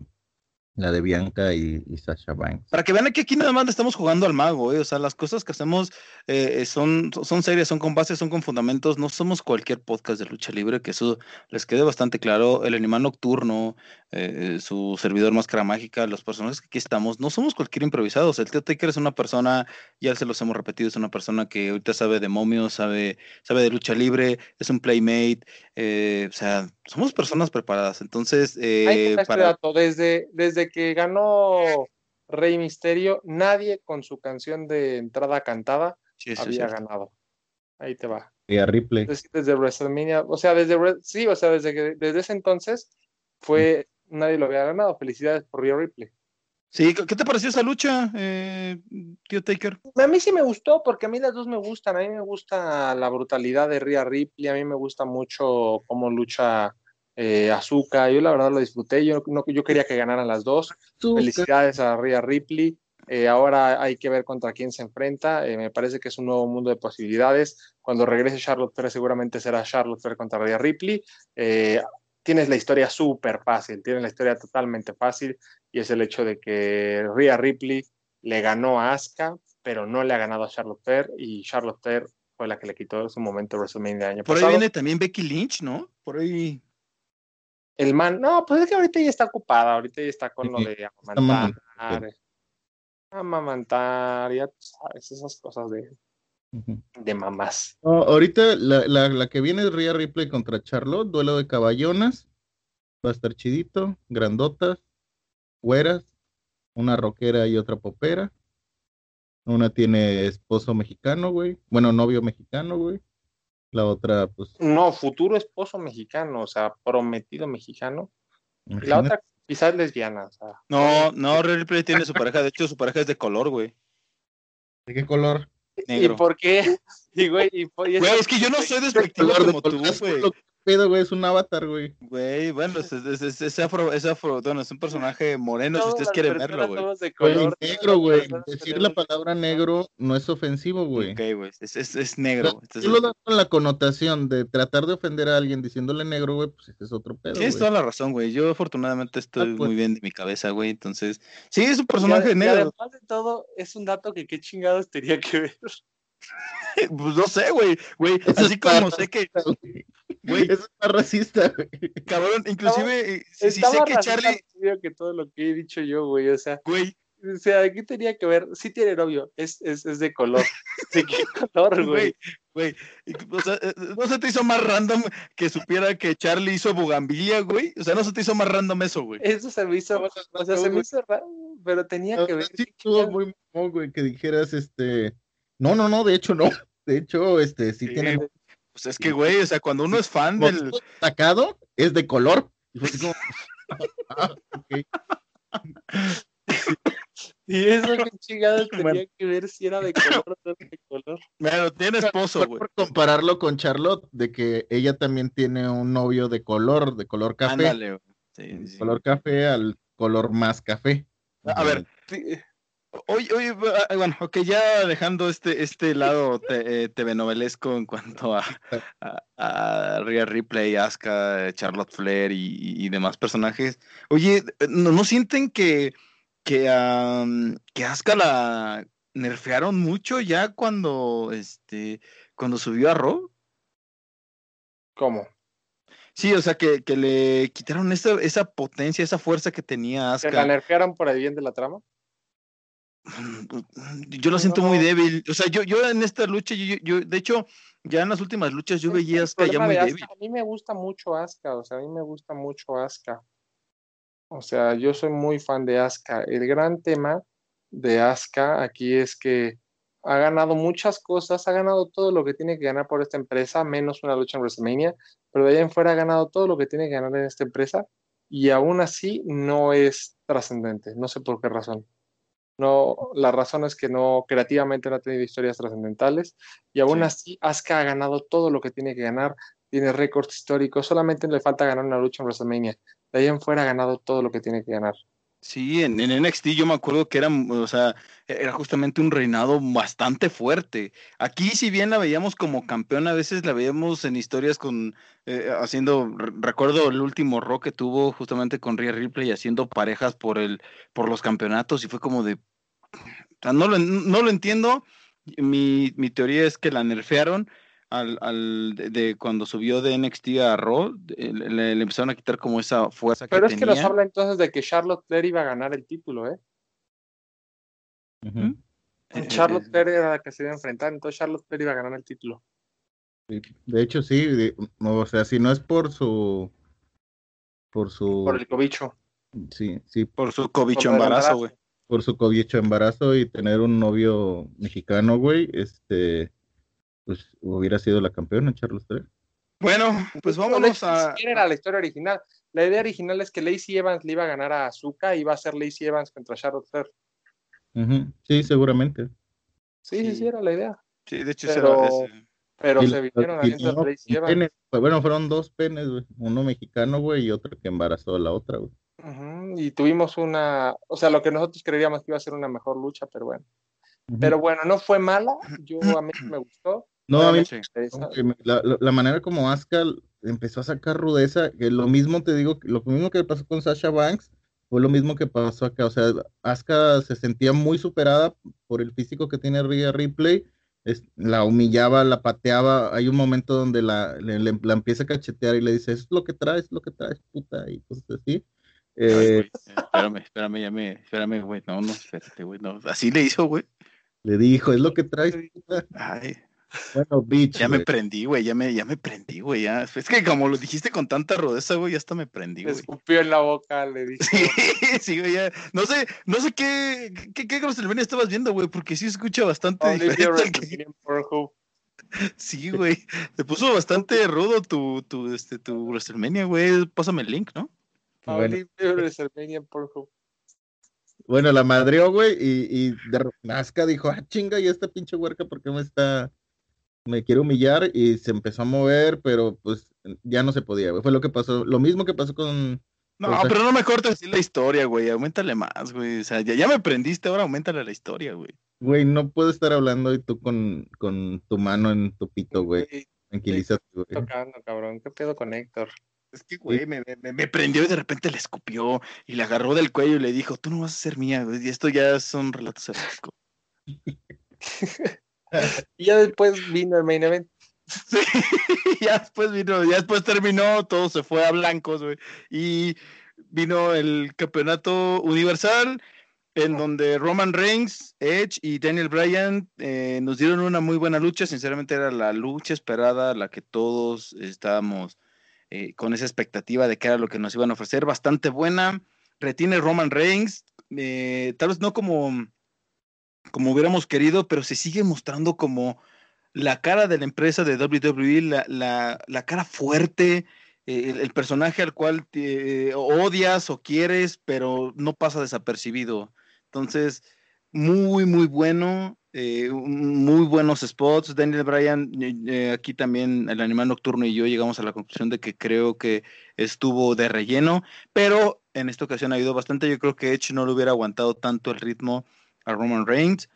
la de Bianca y, Sasha Banks. Para que vean que aquí nada más estamos jugando al mago, ¿eh? o sea, las cosas que hacemos eh, son, son serias, son con bases, son con fundamentos, no somos cualquier podcast de lucha libre, que eso les quede bastante claro. El animal nocturno, eh, su servidor Máscara Mágica, los personajes que aquí estamos, no somos cualquier improvisados. El tío Taker es una persona, ya se los hemos repetido, es una persona que ahorita sabe de momios, sabe, sabe de lucha libre, es un playmate, o sea, somos personas preparadas. Entonces, para... dato. Desde, desde que ganó Rey Misterio, nadie con su canción de entrada cantada había ganado. Ahí te va. Y a Ripley. Desde, WrestleMania, o sea, desde sí, o sea, desde que desde ese entonces fue nadie lo había ganado. Felicidades por Rhea Ripley. Sí, ¿qué te pareció esa lucha, eh, tío Taker? A mí sí me gustó, porque a mí las dos me gustan. A mí me gusta la brutalidad de Rhea Ripley, a mí me gusta mucho cómo lucha eh, Azuka, yo la verdad lo disfruté, yo, no, yo quería que ganaran las dos. Felicidades a Rhea Ripley. Eh, ahora hay que ver contra quién se enfrenta. Eh, me parece que es un nuevo mundo de posibilidades. Cuando regrese Charlotte Flair, seguramente será Charlotte Flair contra Rhea Ripley. Tienes la historia súper fácil, tienes la historia totalmente fácil y es el hecho de que Rhea Ripley le ganó a Asuka, pero no le ha ganado a Charlotte Flair y Charlotte Flair fue la que le quitó su momento WrestleMania de año Por ahí viene también Becky Lynch, ¿no? Por ahí. El man, no, pues es que ahorita ya está ocupada, ahorita ya está con lo de amamantar, amamantar, ya sabes, esas cosas de, de mamás. ahorita la, la, la, que viene es Rhea Ripley contra Charlotte, duelo de caballonas, va a estar chidito, grandotas, güeras, una rockera y otra popera. Una tiene esposo mexicano, güey. Bueno, novio mexicano, güey. La otra, pues. No, futuro esposo mexicano, o sea, prometido mexicano. la otra quizás lesbiana, o sea. No, no, Ripley tiene su pareja, de hecho su pareja es de color, güey. ¿De qué color? Negro. ¿Y por qué? Y, güey, y, güey, es que yo no soy despectivo como tú, güey pedo, güey, es un avatar, güey. Güey, bueno, es, es, es, afro, es afro, bueno, es un personaje moreno, si ustedes quieren verlo, güey. Güey, negro, güey. Decir la palabra negro no es ofensivo, güey. Ok, güey, es, es, es negro. Si lo das con la connotación de tratar de ofender a alguien diciéndole negro, güey, pues ese es otro pedo, Tienes toda la razón, güey. Yo afortunadamente estoy ah, pues. muy bien de mi cabeza, güey, entonces... Sí, es un personaje negro. Además de todo, es un dato que qué chingados tenía que ver. pues no sé, güey, güey, así como sé que... Güey, eso está racista, güey. Cabrón, inclusive, eh, si, sé que Charlie. que todo lo que he dicho yo, güey, o sea. Güey. O sea, aquí tenía que ver, sí tiene novio, es, es, es de color. ¿De qué color, güey? Güey, o sea, eh, ¿no se te hizo más random que supiera que Charlie hizo bugambilia, güey? O sea, ¿no se te hizo más random eso, güey? Eso se me hizo, o sea, se me hizo raro, pero tenía que ver. Sí, estuvo muy güey, que dijeras, este, no, no, no, de hecho no. De hecho, este, sí, sí tiene pues es que, güey, o sea, cuando uno es fan del. Sacado es de color. Y eso que chingados tenía que ver si era de color o no de color. Bueno, tiene esposo, güey. Por compararlo con Charlotte, de que ella también tiene un novio de color, de color café. Ándale, sí, Color café al color más café. A ver, Oye, oye, ah, bueno, ok, ya dejando este, este lado te, TV novelesco en cuanto a, a, Rhea Ripley, Asuka, Charlotte Flair y, demás personajes. Oye, ¿no, no sienten que, que, que Asuka la nerfearon mucho ya cuando, este, cuando subió a Raw? ¿Cómo? Sí, o sea, que, que le quitaron esa, esa potencia, esa fuerza que tenía Asuka. ¿Que la nerfearon por el bien de la trama? Yo lo siento muy débil. O sea, yo, yo en esta lucha, yo, yo, de hecho, ya en las últimas luchas yo veía a Asuka ya muy débil. A mí me gusta mucho Asuka, o sea, a mí me gusta mucho Asuka. O sea, yo soy muy fan de Asuka. El gran tema de Asuka aquí es que ha ganado muchas cosas, ha ganado todo lo que tiene que ganar por esta empresa, menos una lucha en WrestleMania, pero de allá en fuera ha ganado todo lo que tiene que ganar en esta empresa y aún así no es trascendente. No sé por qué razón. No, la razón es que no, creativamente no ha tenido historias trascendentales y aún así Asuka ha ganado todo lo que tiene que ganar, tiene récords históricos, solamente le falta ganar una lucha en WrestleMania. De ahí en fuera ha ganado todo lo que tiene que ganar. Sí, en, NXT yo me acuerdo que era, o sea, era justamente un reinado bastante fuerte. Aquí, si bien la veíamos como campeona, a veces la veíamos en historias con, eh, haciendo, recuerdo el último rock que tuvo justamente con Rhea Ripley haciendo parejas por el, por los campeonatos y fue como de, no lo, no lo entiendo. Mi, mi teoría es que la nerfearon al, al de, cuando subió de NXT a Raw, le, le, empezaron a quitar como esa fuerza Pero que es tenía. que nos habla entonces de que Charlotte Flair iba a ganar el título, ¿eh? Uh -huh. Charlotte Flair era la que se iba a enfrentar, entonces Charlotte Flair iba a ganar el título. De hecho, sí, de, o sea, si no es por su por su por el cobicho. Sí, sí, por su cobicho embarazo, güey. Por su cobicho embarazo y tener un novio mexicano, güey, este pues hubiera sido la campeona Charles Flair. Bueno, pues vámonos a. Ni era la historia original. La idea original es que Lacey Evans le iba a ganar a Azuka y iba a ser Lacey Evans contra Charlotte Flair. Uh -huh. Sí, seguramente. Sí, sí, sí, era la idea. Sí, de hecho, pero, ese... pero y, se vinieron a no, Lacey Evans. Penes, pues, bueno, fueron dos penes, güey. Uno mexicano, güey, y otro que embarazó a la otra, güey. Uh -huh. Y tuvimos una, o sea, lo que nosotros creíamos que iba a ser una mejor lucha, pero bueno. Uh -huh. Pero bueno, no fue mala. Yo a mí me gustó. No, a mí la, la, manera como Asuka empezó a sacar rudeza, que lo mismo te digo, lo mismo que pasó con Sasha Banks, fue lo mismo que pasó acá, o sea, Asuka se sentía muy superada por el físico que tiene Rhea Ripley, es, la humillaba, la pateaba, hay un momento donde la, le, le, la empieza a cachetear y le dice, es lo que traes, lo que traes, puta, y cosas así. Eh, espérame, espérame, ya me, espérame, güey, no, no, espérate, güey, no, así le hizo, güey. Le dijo, es lo que traes, puta. Ay, bueno, bitch. Ya wey. me prendí, güey, ya me, ya me prendí, güey. Ya. Es que como lo dijiste con tanta rudeza, güey, ya hasta me prendí, güey. Escupió en la boca, le dije. Sí, sí, güey, ya. No sé, no sé qué, qué, qué WrestleMania estabas viendo, güey, porque sí escucha bastante diferente. Que... Sí, güey. Te puso bastante rudo tu, tu, este, tu WrestleMania, güey. Pásame el link, ¿no? Bueno. Bueno, la madreó, güey, y, y de Nazca dijo, ah, chinga, y esta pinche huerca, ¿por qué me está me quiere humillar y se empezó a mover, pero pues ya no se podía, güey. Fue lo que pasó, lo mismo que pasó con... No, con pero no me cortes así la historia, güey. Aumentale más, güey. O sea, ya, ya me prendiste, ahora aumentale la historia, güey. Güey, no puedo estar hablando y tú con, con tu mano en tu pito, güey. Tranquilízate, güey. tocando, cabrón. ¿Qué pedo con Héctor? Es que, güey, me, me, me, prendió y de repente le escupió y le agarró del cuello y le dijo, tú no vas a ser mía, güey. Y esto ya son relatos eróticos. y ya después vino el main event. Sí, ya después vino, ya después terminó, todo se fue a blancos, güey. Y vino el campeonato universal, en donde Roman Reigns, Edge y Daniel Bryan eh, nos dieron una muy buena lucha. Sinceramente, era la lucha esperada, la que todos estábamos eh, con esa expectativa de que era lo que nos iban a ofrecer. Bastante buena. Retiene Roman Reigns, eh, tal vez no como como hubiéramos querido, pero se sigue mostrando como la cara de la empresa de WWE, la, la, la cara fuerte, eh, el, personaje al cual te, eh, odias o quieres, pero no pasa desapercibido. Entonces, muy, muy bueno, eh, muy buenos spots. Daniel Bryan, aquí también el animal nocturno y yo llegamos a la conclusión de que creo que estuvo de relleno, pero en esta ocasión ayudó bastante. Yo creo que Edge no le hubiera aguantado tanto el ritmo a Roman Reigns.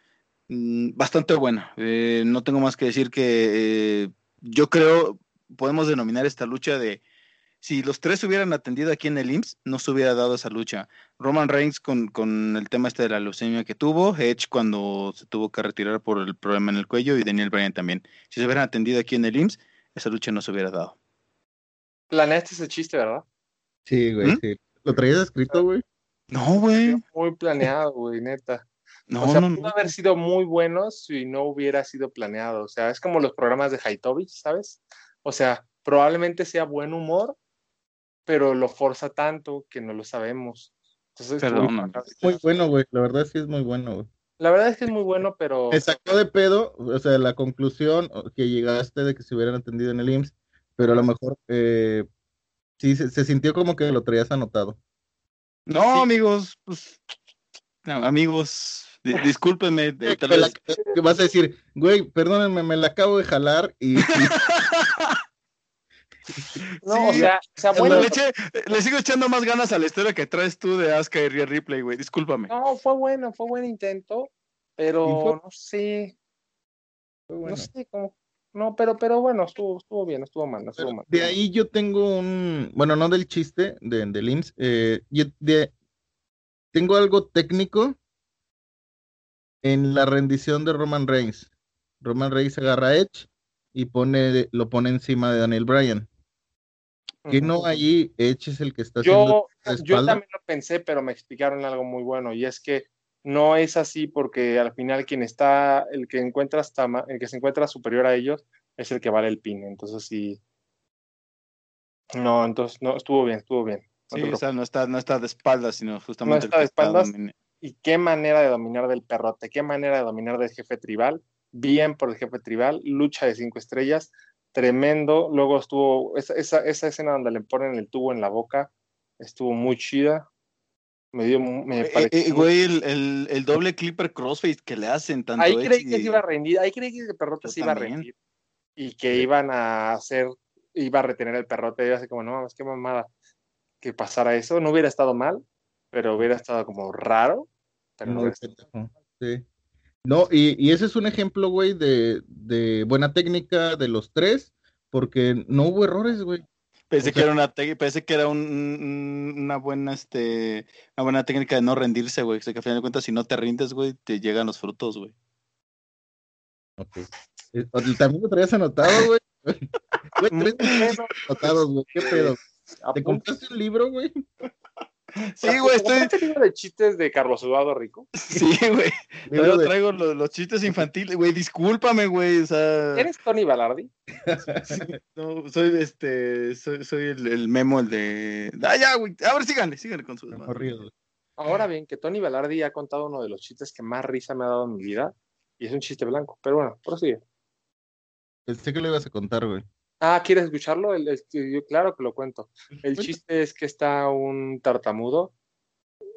Mm, bastante buena. Eh, no tengo más que decir que eh, yo creo podemos denominar esta lucha de si los tres hubieran atendido aquí en el IMSS, no se hubiera dado esa lucha. Roman Reigns con, con el tema este de la leucemia que tuvo, Edge cuando se tuvo que retirar por el problema en el cuello y Daniel Bryan también. Si se hubieran atendido aquí en el IMSS, esa lucha no se hubiera dado. Planeaste ese chiste, ¿verdad? Sí, güey, ¿Mm? sí. ¿Lo traías escrito, güey? No, güey. Muy planeado, güey, neta. No, o sea, pudo haber sido muy buenos si no hubiera sido planeado. O sea, es como los programas de Haitovich, ¿sabes? O sea, probablemente sea buen humor, pero lo forza tanto que no lo sabemos. Entonces, muy, bueno, güey. La verdad sí es muy bueno, güey. La verdad es que es muy bueno, pero. Me sacó de pedo, o sea, la conclusión que llegaste de que se hubieran atendido en el IMSS, pero a lo mejor eh, sí se, sintió como que lo traías anotado. No, amigos, pues. amigos, discúlpenme. que vas a decir, güey, perdónenme, me la acabo de jalar y. No, o sea, le, sigo echando más ganas a la historia que traes tú de Asuka y Rhea Ripley, güey. Discúlpame. No, fue bueno, fue buen intento, pero no sé. No sé cómo. No, pero, pero bueno, estuvo, estuvo bien, estuvo mal, estuvo mal. De ahí yo tengo un, bueno, no del chiste de, de Lims, eh, de, tengo algo técnico en la rendición de Roman Reigns. Roman Reigns agarra a Edge y pone, lo pone encima de Daniel Bryan. Que no allí Edge es el que está yo, haciendo Yo también lo pensé, pero me explicaron algo muy bueno y es que no es así porque al final quien está, el que encuentra hasta, el que se encuentra superior a ellos es el que vale el pin. Entonces sí. No, entonces no, estuvo bien, estuvo bien. sí, o sea, no está, no está de espaldas, sino justamente. No está de espaldas. Y qué manera de dominar del perrote, qué manera de dominar del jefe tribal. Bien por el jefe tribal, lucha de cinco estrellas tremendo. Luego estuvo esa, esa, escena donde le ponen el tubo en la boca, estuvo muy chida. Me dio, me eh, eh, güey, el, el, doble clipper crossface que le hacen tanto. Ahí creí que se iba a rendir, ahí creí que el perrote se iba a rendir. Y que iban a hacer, iba a retener el perrote. Y así como, no mames, qué mamada que pasara eso. No hubiera estado mal, pero hubiera estado como raro. Pero no, sí. No, y, y, ese es un ejemplo, güey, de, de, buena técnica de los tres, porque no hubo errores, güey. Pensé que era una pensé que era un, una buena este una buena técnica de no rendirse, güey. O sea, que al final de cuentas si no te rindes, güey, te llegan los frutos, güey. Ok. Eh, también lo traías anotado, güey. Güey, tres anotados, güey. ¿Qué pedo? ¿Te compraste un libro, güey? Sí, güey, estoy. ¿Este libro de chistes de Carlos Eduardo Rico? Sí, güey. Yo traigo los, chistes infantiles, güey. Discúlpame, güey. O sea. ¿Eres Tony Balardi? no, soy este. Soy, soy el, el, memo, el de. Ah, ya, güey. A ver, síganle, síganle con su. Ahora bien, que Tony Balardi ha contado uno de los chistes que más risa me ha dado en mi vida. Y es un chiste blanco. Pero bueno, prosigue. Pensé que lo ibas a contar, güey. Ah, ¿quieres escucharlo? El, yo, claro que lo cuento. El chiste es que está un tartamudo,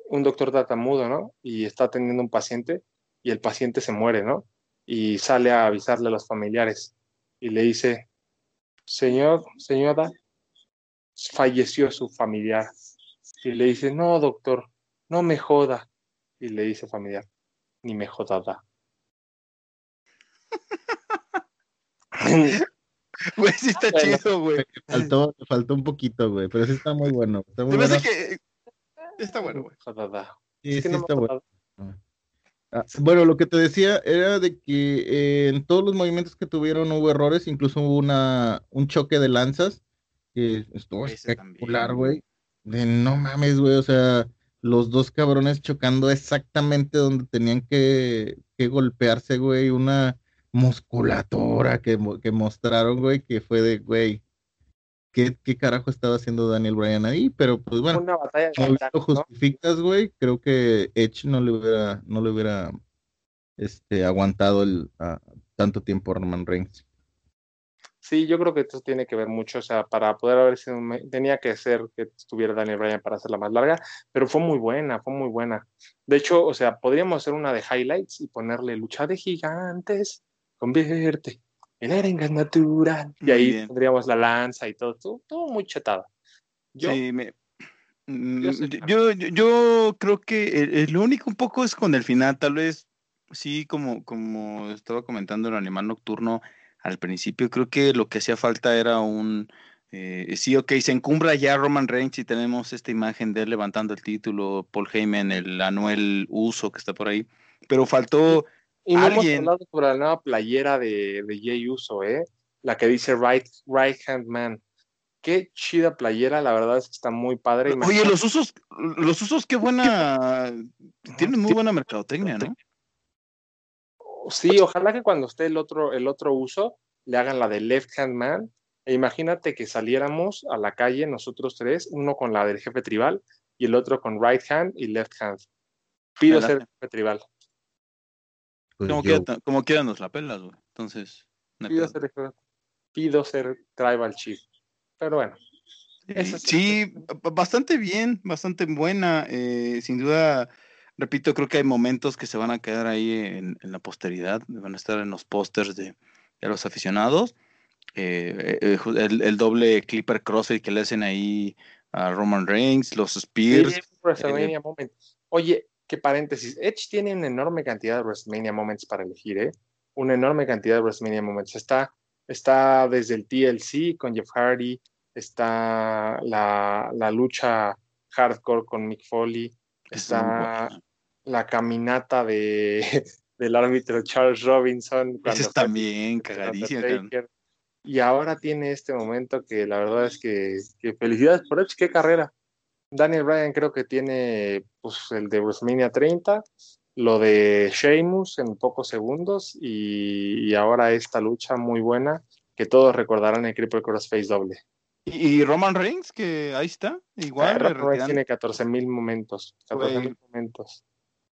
un doctor tartamudo, ¿no? Y está atendiendo un paciente y el paciente se muere, ¿no? Y sale a avisarle a los familiares y le dice, señor, señora, falleció su familiar. Y le dice, no, doctor, no me joda. Y le dice familiar, ni me jodada. Güey, sí está chido, güey. Faltó, faltó un poquito, güey, pero sí está muy bueno. Está muy bueno. Que... Está bueno, güey. Sí, sí está bueno. Ah, bueno, lo que te decía era de que eh, en todos los movimientos que tuvieron hubo errores, incluso hubo una, un choque de lanzas que estuvo espectacular, güey. De no mames, güey, o sea, los dos cabrones chocando exactamente donde tenían que, que golpearse, güey, una musculatura que, que mostraron, güey, que fue de, güey, ¿qué, ¿qué, carajo estaba haciendo Daniel Bryan ahí? Pero pues bueno, Una batalla lo justificas, güey, creo que Edge no le hubiera, no le hubiera este, aguantado el, tanto tiempo a Roman Reigns. Sí, yo creo que esto tiene que ver mucho, o sea, para poder haber sido, tenía que ser que estuviera Daniel Bryan para hacerla más larga, pero fue muy buena, fue muy buena. De hecho, o sea, podríamos hacer una de highlights y ponerle lucha de gigantes, convierte en arengas natural. Y ahí tendríamos la lanza y todo, todo, muy chetado. Yo, sí, me, mm, yo, yo, creo que lo único un poco es con el final, tal vez, sí, como, como estaba comentando el animal nocturno al principio, creo que lo que hacía falta era un... Eh, sí, ok, se encumbra ya Roman Reigns y tenemos esta imagen de él levantando el título, Paul Heyman, el Anuel Uso que está por ahí, pero faltó y no hemos hablado sobre la nueva playera de, de Jay Uso, ¿eh? La que dice Right, right Hand Man. Qué chida playera, la verdad es que está muy padre. Oye, los usos, los usos, qué buena. Tienen muy buena mercadotecnia, ¿no? Sí, ojalá que cuando esté el otro, el otro uso, le hagan la de Left Hand Man. E imagínate que saliéramos a la calle nosotros tres, uno con la del jefe tribal y el otro con Right Hand y Left Hand. Pido ser jefe tribal. Pues como, quiera, como quiera nos la pelas, güey. Entonces. pido, ser, pido ser tribal chief. Pero bueno. Sí, bastante bien, bastante buena. Eh, sin duda, repito, creo que hay momentos que se van a quedar ahí en, la posteridad, van a estar en los pósters de, los aficionados. Eh, eh, el, doble Clipper Crossfit que le hacen ahí a Roman Reigns, los Spears. Oye, qué paréntesis. Edge tiene una enorme cantidad de WrestleMania Moments para elegir, ¿eh? Una enorme cantidad de WrestleMania Moments. Está, está desde el TLC con Jeff Hardy, está la, la lucha hardcore con Mick Foley, está la caminata de, del árbitro Charles Robinson. Ese es también cagadísimo. Y ahora tiene este momento que la verdad es que, felicidades por Edge, qué carrera. Daniel Bryan creo que tiene pues, el de WrestleMania 30, lo de Sheamus en pocos segundos y, y ahora esta lucha muy buena que todos recordarán el Cripple Crossface doble. Y Roman Reigns, que ahí está, igual. Roman Reigns tiene 14 mil momentos. 14 mil momentos.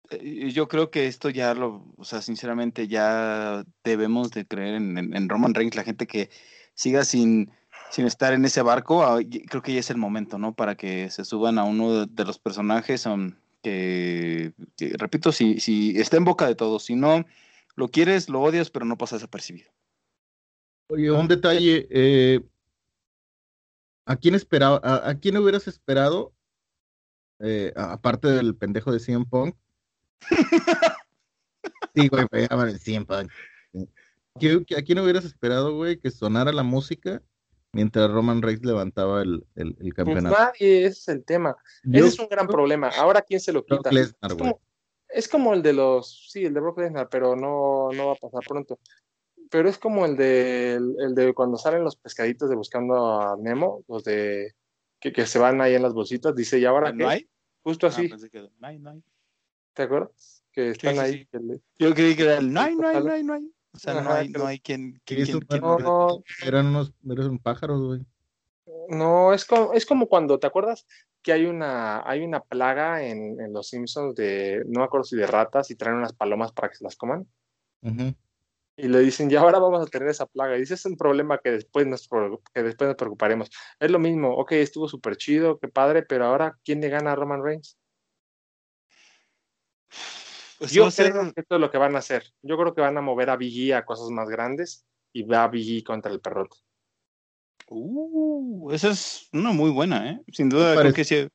Eh, yo creo que esto ya lo, o sea, sinceramente ya debemos de creer en, Roman Reigns, la gente que siga sin, sin estar en ese barco, ah, creo que ya es el momento, ¿no? Para que se suban a uno de, los personajes um, que, repito, si, si está en boca de todos, si no lo quieres, lo odias, pero no pasa desapercibido. Oye, un detalle, eh, ¿A quién esperaba, a, quién hubieras esperado? Eh, aparte del pendejo de CM Punk. sí, güey, a CM Punk. ¿A quién hubieras esperado, güey, que sonara la música mientras Roman Reigns levantaba el, el, el pues campeonato? nadie, ese es el tema. ese es un gran problema. Ahora, ¿quién se lo quita? es, como, es, como, el de los, sí, el de Brock Lesnar, pero no, no va a pasar pronto pero es como el de, el, de cuando salen los pescaditos de buscando a Nemo, los de que, que se van ahí en las bolsitas, dice, ¿y ahora qué? hay? Justo ah, así. no hay, no hay. ¿Te acuerdas? Que están ahí. Yo creí que era el no hay, no hay, no hay, no hay. O sea, no hay, no hay quien... quien, no, eran unos, eran un pájaros, güey. No, es como, es como cuando, ¿te acuerdas que hay una, hay una plaga en, en Los Simpsons de, no me acuerdo si de ratas y traen unas palomas para que se las coman? Uh y le dicen, ya ahora vamos a tener esa plaga. Y dice, es un problema que después nos, que después nos preocuparemos. Es lo mismo, ok, estuvo súper chido, qué padre, pero ahora, ¿quién le gana a Roman Reigns? Pues Yo creo que esto es lo que van a hacer. Yo creo que van a mover a Biggie a cosas más grandes y va a Biggie contra el perrote. Uh, esa es una muy buena, ¿eh? Sin duda, creo que sí.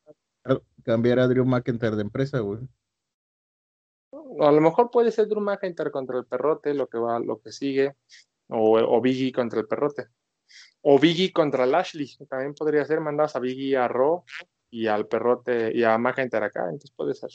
Cambiar a Drew McIntyre de empresa, güey a lo mejor puede ser Drew McIntyre contra el perrote, lo que va, lo que sigue, o, o Biggie contra el perrote. O Biggie contra Lashley, también podría ser, mandas a Biggie a Raw y al perrote y a McIntyre acá, entonces puede ser.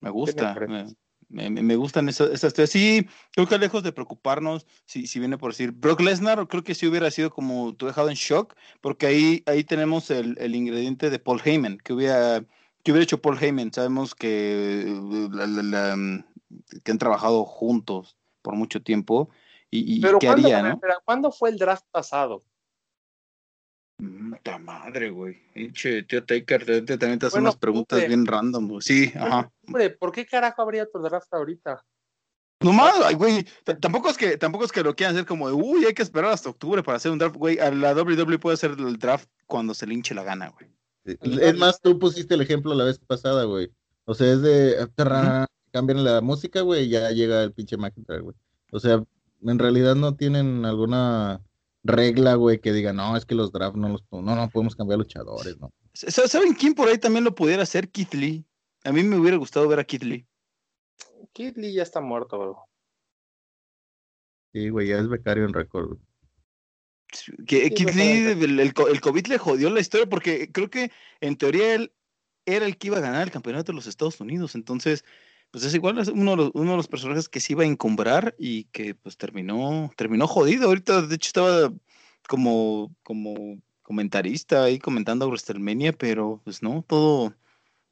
Me gusta, me, me, gustan esas, esas Sí, creo que lejos de preocuparnos, si, si viene por decir Brock Lesnar, creo que sí hubiera sido como tú dejado en shock, porque ahí, ahí tenemos el, el ingrediente de Paul Heyman, que hubiera ¿Qué hubiera hecho Paul Heyman? Sabemos que, mm, que han trabajado juntos por mucho tiempo. ¿Y, qué haría, no? ¿Cuándo fue el draft pasado? Puta madre, güey. Che, tío Taker, te, también te hacen unas preguntas bien random. Sí, ajá. Hombre, ¿por qué carajo habría otro draft ahorita? No más, güey. Tampoco es que tampoco es que lo quieran hacer como de, uy, hay que esperar hasta octubre para hacer un draft, güey. La WWE puede hacer el draft cuando se le hinche la gana, güey. Es más, tú pusiste el ejemplo la vez pasada, güey. O sea, es de cambian la música, güey, y ya llega el pinche McIntyre, güey. O sea, en realidad no tienen alguna regla, güey, que diga, no, es que los drafts no los no, no podemos cambiar luchadores, ¿no? ¿Saben quién por ahí también lo pudiera hacer? Keith Lee. A mí me hubiera gustado ver a Keith Lee. Keith Lee ya está muerto, güey. Sí, güey, ya es becario en récord. Que, el, COVID le jodió la historia porque creo que en teoría él era el que iba a ganar el campeonato de los Estados Unidos. Entonces, pues es igual, es uno de los, uno de los personajes que se iba a encumbrar y que pues terminó, terminó jodido. Ahorita, de hecho, estaba como, como comentarista ahí comentando WrestleMania, pero pues no, todo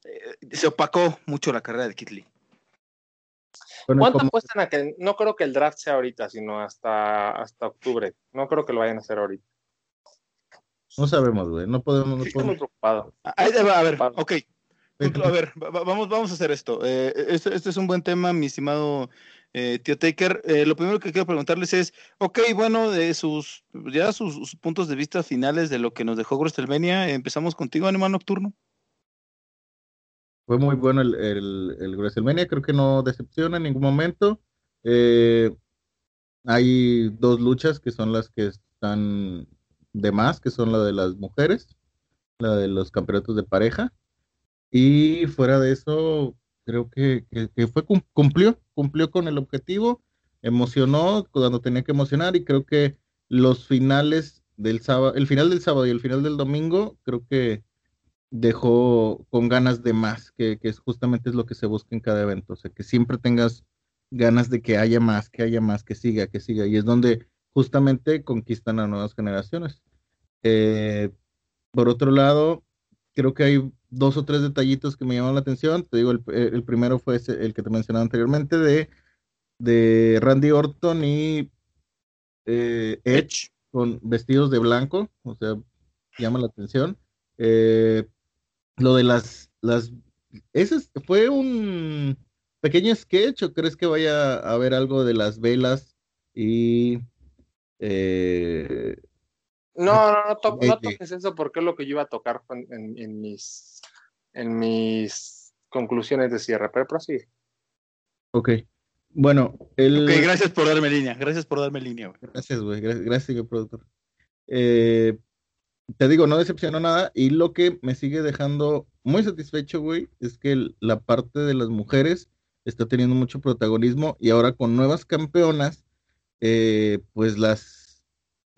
eh, se opacó mucho la carrera de Kid ¿Cuánto apuestan a que no creo que el draft sea ahorita, sino hasta, hasta octubre? No creo que lo vayan a hacer ahorita. No sabemos, güey. No podemos. No Estoy muy preocupado. a ver, ok. A ver, vamos, vamos a hacer esto. Eh, este, este, es un buen tema, mi estimado eh, tío Taker. Eh, lo primero que quiero preguntarles es, ok, bueno, de sus, ya sus, puntos de vista finales de lo que nos dejó WrestleMania, empezamos contigo, Animal Nocturno. Fue muy bueno el, el, el WrestleMania, creo que no decepciona en ningún momento. Eh, hay dos luchas que son las que están de más, que son la de las mujeres, la de los campeonatos de pareja. Y fuera de eso, creo que, fue cumplió, cumplió con el objetivo, emocionó cuando tenía que emocionar y creo que los finales del sábado, el final del sábado y el final del domingo, creo que dejó con ganas de más, que, que justamente es lo que se busca en cada evento, o sea, que siempre tengas ganas de que haya más, que haya más, que siga, que siga, y es donde justamente conquistan a nuevas generaciones. Eh, por otro lado, creo que hay dos o tres detallitos que me llaman la atención. Te digo, el, el primero fue el que te mencionaba anteriormente de, de Randy Orton y eh, Edge con vestidos de blanco, o sea, llama la atención. Eh, lo de las, las, ¿ese fue un pequeño sketch o crees que vaya a haber algo de las velas y eh, no, no, no, toques eso porque es lo que yo iba a tocar en, mis, en mis conclusiones de cierre, pero prosigue. Ok. Bueno, el... Ok, gracias por darme línea, gracias por darme línea. Gracias, güey, gracias, gracias, productor. Eh, te digo, no decepcionó nada y lo que me sigue dejando muy satisfecho, güey, es que la parte de las mujeres está teniendo mucho protagonismo y ahora con nuevas campeonas, eh, pues las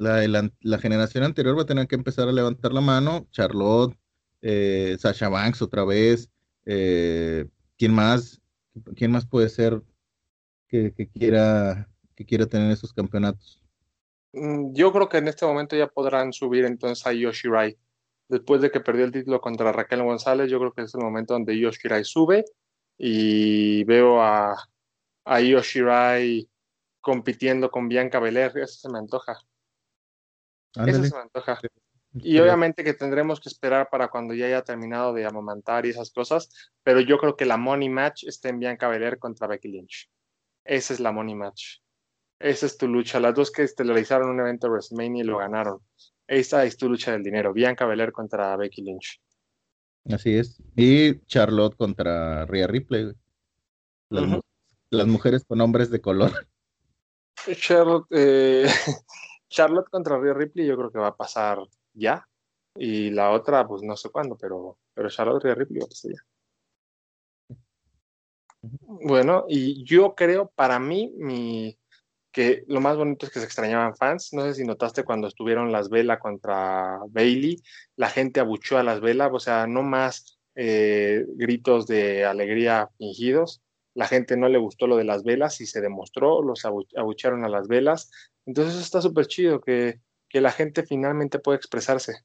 la, generación anterior va a tener que empezar a levantar la mano. Charlotte, eh, Sasha Banks otra vez. Eh, ¿Quién más? ¿Quién más puede ser que, quiera que quiera tener esos campeonatos? Mm, yo creo que en este momento ya podrán subir entonces a Yoshirai. Después de que perdió el título contra Raquel González, yo creo que es el momento donde Yoshirai sube y veo a, a Yoshirai compitiendo con Bianca Belair. Eso se me antoja. Eso se me antoja. Y obviamente que tendremos que esperar para cuando ya haya terminado de amamantar y esas cosas, pero yo creo que la money match está en Bianca Belair contra Becky Lynch. Esa es la money match. Esa es tu lucha. Las dos que estelarizaron un evento de WrestleMania y lo ganaron. Esa es tu lucha del dinero. Bianca Belair contra Becky Lynch. Así es. Y Charlotte contra Rhea Ripley. Las, mujeres con hombres de color. Charlotte, eh, Charlotte contra Rhea Ripley yo creo que va a pasar ya. Y la otra, pues no sé cuándo, pero, pero Charlotte Rhea Ripley va a ya. Bueno, y yo creo, para mí, mi, que lo más bonito es que se extrañaban fans. No sé si notaste cuando estuvieron las velas contra Bailey, la gente abuchó a las velas, o sea, no más eh, gritos de alegría fingidos. La gente no le gustó lo de las velas y se demostró, los abucharon a las velas. Entonces eso está súper chido, que, la gente finalmente puede expresarse.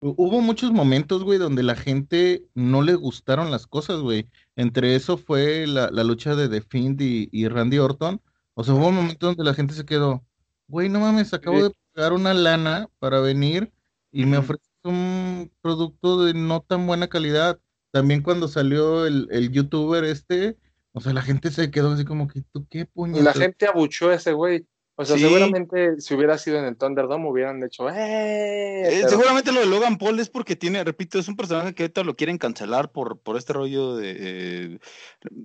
Hubo muchos momentos, güey, donde la gente no le gustaron las cosas, güey. Entre eso fue la, lucha de The Fiend y, Randy Orton. O sea, hubo un momento donde la gente se quedó, güey, no mames, acabo de pagar una lana para venir y me ofreces un producto de no tan buena calidad. También cuando salió el, el youtuber este, o sea, la gente se quedó así como que, ¿tú qué puñetas? La gente abuchó a ese güey. O sea, seguramente si hubiera sido en el Thunderdome hubieran hecho, ¡eh! eh seguramente lo de Logan Paul es porque tiene, repito, es un personaje que ahorita lo quieren cancelar por, por este rollo de,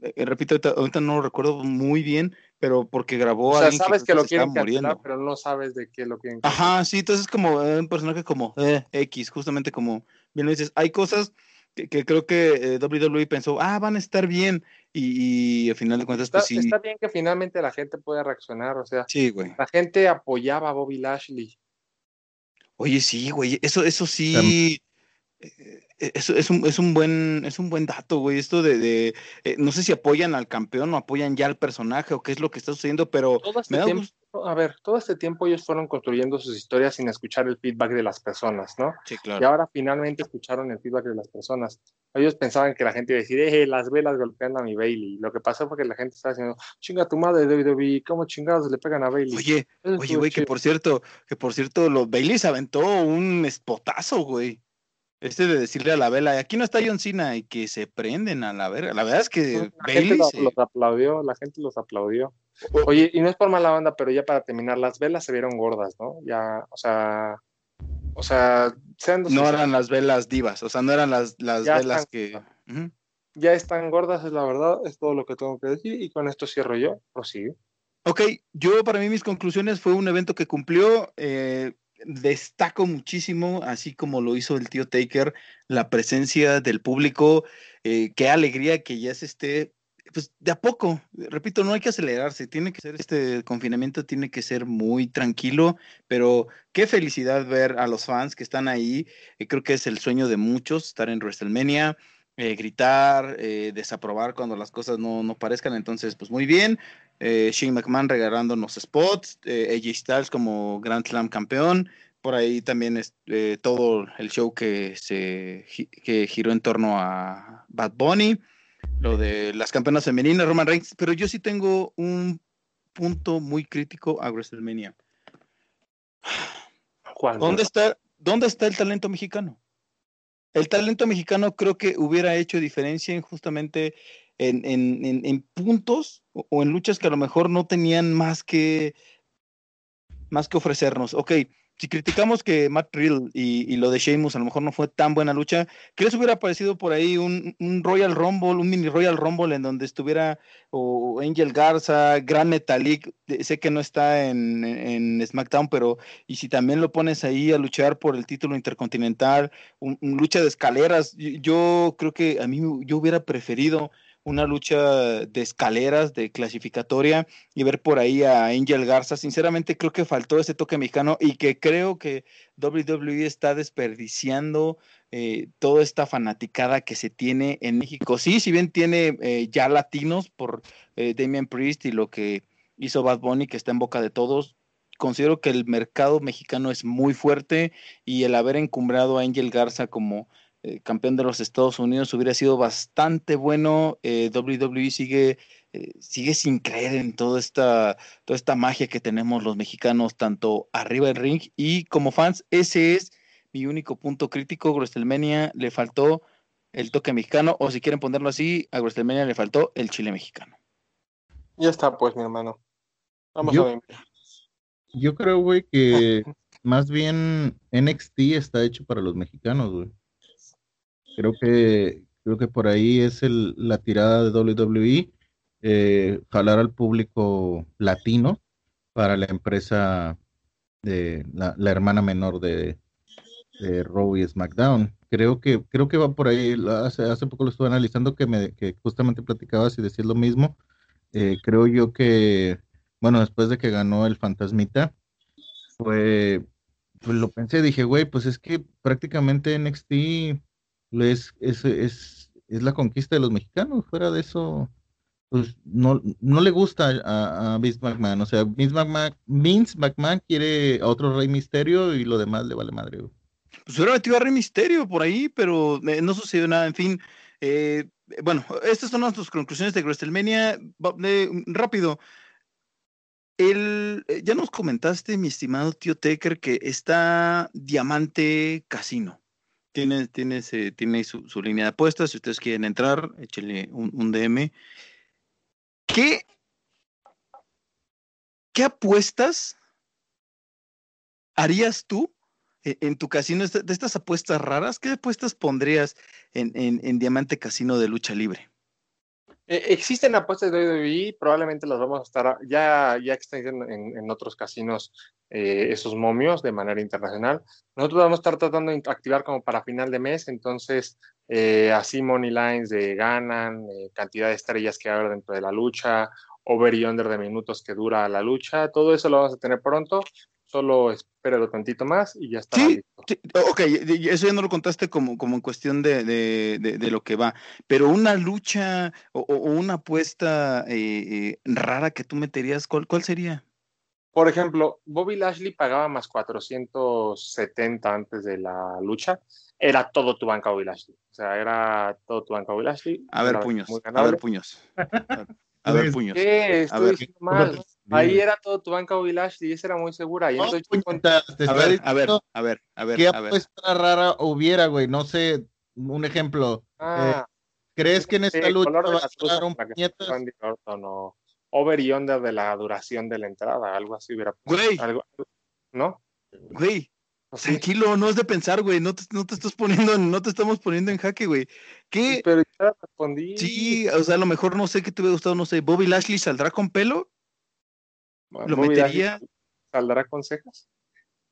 eh, repito, ahorita, no lo recuerdo muy bien, pero porque grabó o sea, sabes que, lo quieren cancelar, pero no sabes de qué lo quieren cancelar. Ajá, sí, entonces es como eh, un personaje como X, justamente como, bien lo dices, hay cosas que, creo que eh, WWE pensó, ah, van a estar bien, y, al final de cuentas, pues sí. Está bien que finalmente la gente pueda reaccionar, o sea, sí, güey. la gente apoyaba a Bobby Lashley. Oye, sí, güey, eso, eso sí. Eh, eso es un, es un buen es un buen dato, güey. Esto de, eh, no sé si apoyan al campeón o apoyan ya al personaje o qué es lo que está sucediendo, pero todo este tiempo a ver, todo este tiempo ellos fueron construyendo sus historias sin escuchar el feedback de las personas, ¿no? Sí, claro. Y ahora finalmente escucharon el feedback de las personas. Ellos pensaban que la gente iba a decir, eh, las velas golpeando a mi Bailey. Lo que pasó fue que la gente estaba diciendo, chinga tu madre, WWE, ¿cómo chingados le pegan a Bailey? Oye, oye, güey, que por cierto, que por cierto, los Bailey se aventó un espotazo, güey. Este de decirle a la vela, aquí no está John Cena y que se prenden a la verga. La verdad es que la Bailey gente los aplaudió, la gente los aplaudió. Oye, y no es por mala banda, pero ya para terminar, las velas se vieron gordas, ¿no? Ya, o sea, o sea, sean No eran las velas divas, o sea, no eran las, las velas que... Ya están gordas, es la verdad, es todo lo que tengo que decir, y con esto cierro yo, prosigue. Ok, yo para mí mis conclusiones fue un evento que cumplió, eh, destaco muchísimo, así como lo hizo el tío Taker, la presencia del público. Eh, qué alegría que ya se esté, pues de a poco, repito, no hay que acelerarse, tiene que ser este confinamiento, tiene que ser muy tranquilo, pero qué felicidad ver a los fans que están ahí. Eh, creo que es el sueño de muchos estar en WrestleMania. Eh, gritar, desaprobar cuando las cosas no, no, parezcan. Entonces, pues muy bien. Eh, Shane McMahon regalándonos spots, eh, AJ Styles como Grand Slam campeón, por ahí también es, eh, todo el show que se que giró en torno a Bad Bunny, lo de las campeonas femeninas, Roman Reigns, pero yo sí tengo un punto muy crítico a WrestleMania. ¿Dónde está, ¿Dónde está el talento mexicano? El talento mexicano creo que hubiera hecho diferencia en justamente en, en, en, puntos o, en luchas que a lo mejor no tenían más que, más que ofrecernos. Ok, si criticamos que Matt Riddle y, lo de Sheamus a lo mejor no fue tan buena lucha, ¿qué les hubiera parecido por ahí un, Royal Rumble, un mini Royal Rumble en donde estuviera o Angel Garza, Gran Metalik, sé que no está en, en, SmackDown, pero y si también lo pones ahí a luchar por el título intercontinental, un, lucha de escaleras, yo creo que a mí yo hubiera preferido una lucha de escaleras, de clasificatoria, y ver por ahí a Angel Garza. Sinceramente creo que faltó ese toque mexicano y que creo que WWE está desperdiciando eh, toda esta fanaticada que se tiene en México. Sí, si bien tiene eh, ya latinos por eh, Damian Priest y lo que hizo Bad Bunny, que está en boca de todos, considero que el mercado mexicano es muy fuerte y el haber encumbrado a Angel Garza como eh, campeón de los Estados Unidos hubiera sido bastante bueno. Eh, WWE sigue, eh, sigue sin creer en toda esta, toda esta magia que tenemos los mexicanos, tanto arriba del ring y como fans. Ese es mi único punto crítico. WrestleMania le faltó el toque mexicano, o si quieren ponerlo así, a WrestleMania le faltó el chile mexicano. Ya está, pues, mi hermano. Vamos yo, a ver. Yo creo, güey, que más bien NXT está hecho para los mexicanos, güey. Creo que, creo que por ahí es el, la tirada de WWE, eh, jalar al público latino para la empresa de la, hermana menor de, de Raw y SmackDown. Creo que, creo que va por ahí. Hace, hace poco lo estuve analizando que me que justamente platicabas y decías lo mismo. Eh, creo yo que, bueno, después de que ganó el Fantasmita, fue, pues lo pensé, dije, güey, pues es que prácticamente NXT es, es, es, es la conquista de los mexicanos. Fuera de eso, pues no, no le gusta a, a Vince McMahon. O sea, Vince McMahon, Vince McMahon quiere a otro Rey Misterio y lo demás le vale madre. Pues hubiera metido a Rey Misterio por ahí, pero eh, no sucedió nada. En fin, eh, bueno, estas son nuestras conclusiones de WrestleMania. rápido. El, eh, ya nos comentaste, mi estimado tío Taker, que está Diamante Casino tiene, tiene, su, línea de apuestas. Si ustedes quieren entrar, échenle un, un DM. ¿Qué, ¿Qué apuestas harías tú e, en, tu casino de estas apuestas raras? ¿Qué apuestas pondrías en, en, en Diamante Casino de Lucha Libre? Eh, existen apuestas de WWE, probablemente las vamos a estar, ya, ya existen en, en otros casinos eh, esos momios de manera internacional. Nosotros vamos a estar tratando de activar como para final de mes, entonces eh, así money lines de ganan, eh, cantidad de estrellas que habrá dentro de la lucha, over y under de minutos que dura la lucha, todo eso lo vamos a tener pronto. Solo espéralo tantito más y ya está. Sí, ok, eso ya no lo contaste como, como en cuestión de, de, de, lo que va, pero una lucha o, o una apuesta rara que tú meterías, ¿cuál, cuál sería? por ejemplo, Bobby Lashley pagaba más 470 antes de la lucha. Era todo tu banca Bobby Lashley. O sea, era todo tu banca Bobby Lashley. A ver, puños. A ver, puños. A ver, puños. ¿Qué? Estoy diciendo mal. Ahí era todo tu banca Bobby Lashley, esa era muy segura. No, estoy puñeta, te A ver, a ver, a ver, a ver. ¿Qué a ver. apuesta rara hubiera, güey? No sé, un ejemplo. Ah, ¿Crees que en esta sí, lucha va a estar un puñetas? Randy Orton o over y under de la duración de la entrada, algo así hubiera Güey, algo, ¿no? güey, tranquilo, no es de pensar, güey. No te, no te estás poniendo, en- no te estamos poniendo en jaque, güey. ¿Qué? Pero ya respondí. Sí, o sea, a lo mejor no sé qué te hubiera gustado, no sé. ¿Bobby Lashley saldrá con pelo? ¿Lo metería? ¿Saldrá con cejas?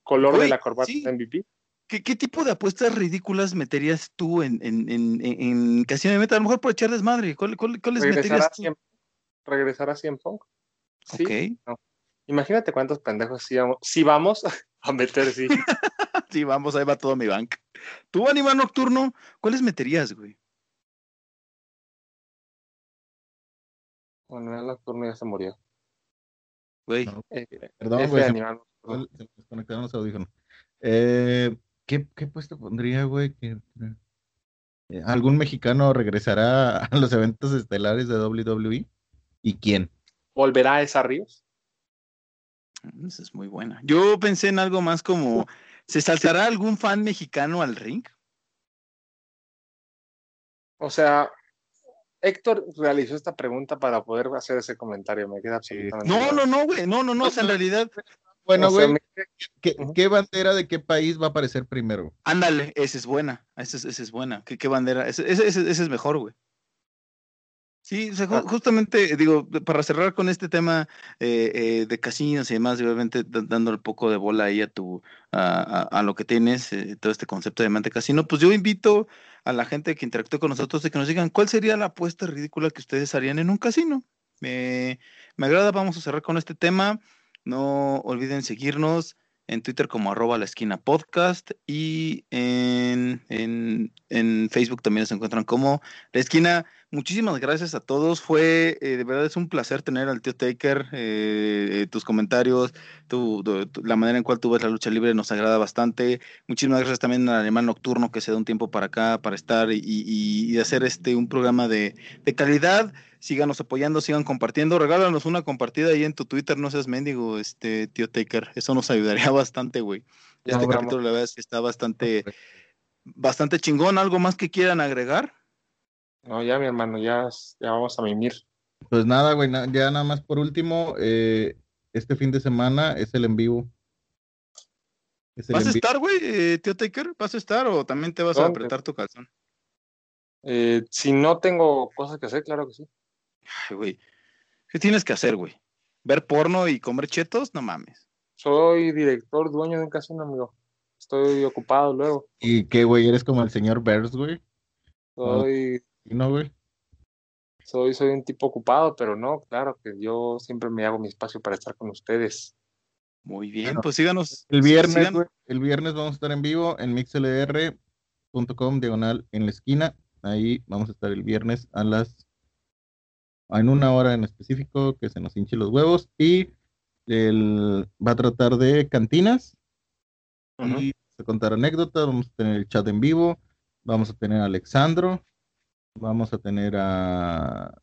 ¿Color de la corbata sí. de MVP? ¿Qué, qué tipo de apuestas ridículas meterías tú en, en, en, en, Casino de Meta? A lo mejor por echar desmadre. ¿Cuál- cuál- ¿Cuáles ¿Regresará meterías a tú? 100 ¿Regresará a 100 Punk? Sí. Ok. Imagínate cuántos pendejos sí vamos, sí vamos a meter, sí. Sí, vamos, ahí va todo mi bank. Tú, Animal Nocturno, ¿cuáles meterías, güey? Bueno, el nocturno ya se murió. Güey, No, Eh, Perdón, güey, se, me- desconectaron los audífonos. Eh, ¿qué, ¿Qué puesto pondría, güey? Eh, ¿Algún mexicano regresará a los eventos estelares de WWE? ¿Y quién? ¿Volverá a esa Ríos? esa es muy buena. Yo pensé en algo más como, ¿se saltará algún fan mexicano al ring? O sea, Héctor realizó esta pregunta para poder hacer ese comentario. Me queda absolutamente. No, no, no, güey, no, no, no, o sea, en realidad, Bueno, O sea, güey, me- ¿qué, bandera de qué país va a aparecer primero? ándale, esa es buena, esa es, esa es buena. ¿Qué, qué bandera? Ese, ese- ese- ese es mejor, güey. Sí, o sea, ju- Ah. justamente, digo, para cerrar con este tema eh, eh, de casinos y demás, obviamente da- dándole un poco de bola ahí a tu, a, a- a lo que tienes, eh, todo este concepto de mente casino, pues yo invito a la gente que interactúe con nosotros de que nos digan cuál sería la apuesta ridícula que ustedes harían en un casino. Me, agrada, vamos a cerrar con este tema. No olviden seguirnos en Twitter como arroba la esquina podcast y en, en, en Facebook también nos encuentran como la esquina. Muchísimas gracias a todos. Fue, eh, de verdad, es un placer tener al tío Taker. eh, eh, tus comentarios, tu, tu- tu- la manera en cual tú ves la lucha libre nos agrada bastante. Muchísimas gracias también al Alemán Nocturno que se da un tiempo para acá, para estar y, y- y hacer este un programa de, de calidad. Síganos apoyando, sigan compartiendo. Regálanos una compartida ahí en tu Twitter, no seas mendigo, este tío Taker. Eso nos ayudaría bastante, güey. Este capítulo, la verdad es que está bastante, bastante chingón. ¿Algo más que quieran agregar? No, ya, mi hermano, ya, ya vamos a mimir. Pues nada, güey, na- ya nada más por último, eh, este fin de semana es el en vivo. Es el ¿Vas a vivo. estar, güey, eh, tío Taker? ¿Vas a estar o también te vas a apretar tu calzón? Eh, si no tengo cosas que hacer, claro que sí. Ay, güey. ¿Qué tienes que hacer, güey? ¿Ver porno y comer chetos? No mames. Soy director, dueño de un casino, amigo. Estoy ocupado luego. ¿Y qué, güey? ¿Eres como el señor Bears, güey? Soy, ¿Sí, ¿No, güey? soy, soy un tipo ocupado, pero no, claro que yo siempre me hago mi espacio para estar con ustedes. Muy bien, Bueno, pues síganos. El viernes, el viernes vamos a estar en vivo en mixlr.com, diagonal en la esquina. Ahí vamos a estar el viernes a las en una hora en específico que se nos hinche los huevos y el va a tratar de cantinas y a contar anécdotas, vamos a tener el chat en vivo, vamos a tener a Alexandro, vamos a tener a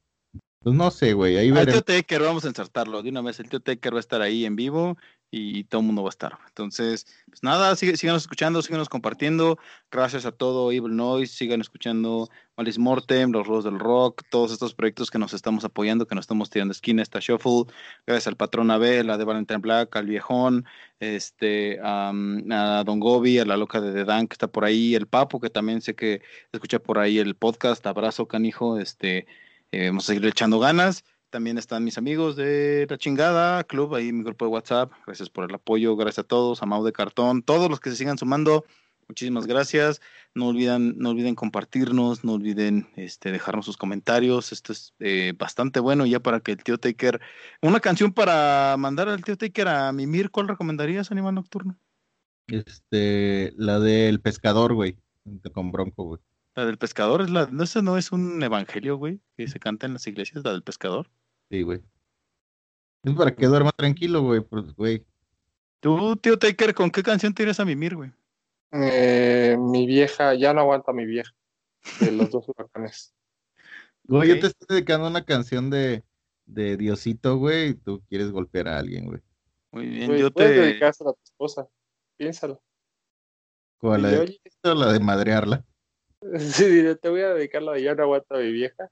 pues no sé, güey, ahí Al veremos. tío Taker, vamos a insertarlo de una vez. El tío Taker va a estar ahí en vivo y todo el mundo va a estar. Entonces, pues nada, síganos escuchando, síganos compartiendo. Gracias a todo Evil Noise, sigan escuchando Malice Mortem, Los Rudos del Rock, todos estos proyectos que nos estamos apoyando, que nos estamos tirando esquina, esta Shuffle. Gracias al patrón Abel, a de Valentine Black, al viejón, este, a Don Gobi, a la loca de The Dan que está por ahí, el Papo, que también sé que escucha por ahí el podcast. Abrazo, canijo, este. Eh, vamos a seguir echando ganas. También están mis amigos de La Chingada Club, ahí mi grupo de WhatsApp. Gracias por el apoyo, gracias a todos, a Mau de Cartón, todos los que se sigan sumando. Muchísimas gracias. No olviden, no olviden compartirnos, no olviden este, dejarnos sus comentarios. Esto es eh, bastante bueno ya para que el tío Taker. Una canción para mandar al tío Taker a mimir. ¿Cuál recomendarías, Animal Nocturno? Este, la del pescador, güey, con Bronco, güey. La del pescador, es la, no, ese no es un evangelio, güey, que se canta en las iglesias, la del pescador. Sí, güey. Es para que duerma tranquilo, güey, pues, güey. Tú, tío Taker, ¿con qué canción te irías a mimir, güey? Eh, mi vieja, ya no aguanta mi vieja. De los dos huracanes. Güey, yo te estoy dedicando una canción de, de Diosito, güey, y tú quieres golpear a alguien, güey. Muy bien, Güey, yo puedes te... dedicársela a tu esposa. Piénsalo. ¿Cuál, la de, "Oye, o la de madrearla? Sí, dile, te voy a dedicar la de ya no aguanta mi vieja.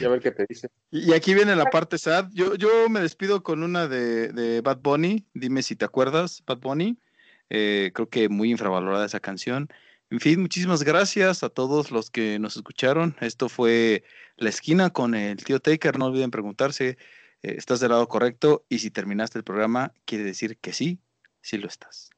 Y a ver qué te dice. Y aquí viene la parte sad. Yo, yo me despido con una de, de Bad Bunny. Dime si te acuerdas, Bad Bunny. Eh, creo que muy infravalorada esa canción. En fin, muchísimas gracias a todos los que nos escucharon. Esto fue La Esquina con el tío Taker. No olviden preguntarse, eh, ¿estás del lado correcto? Y si terminaste el programa, quiere decir que sí, sí lo estás.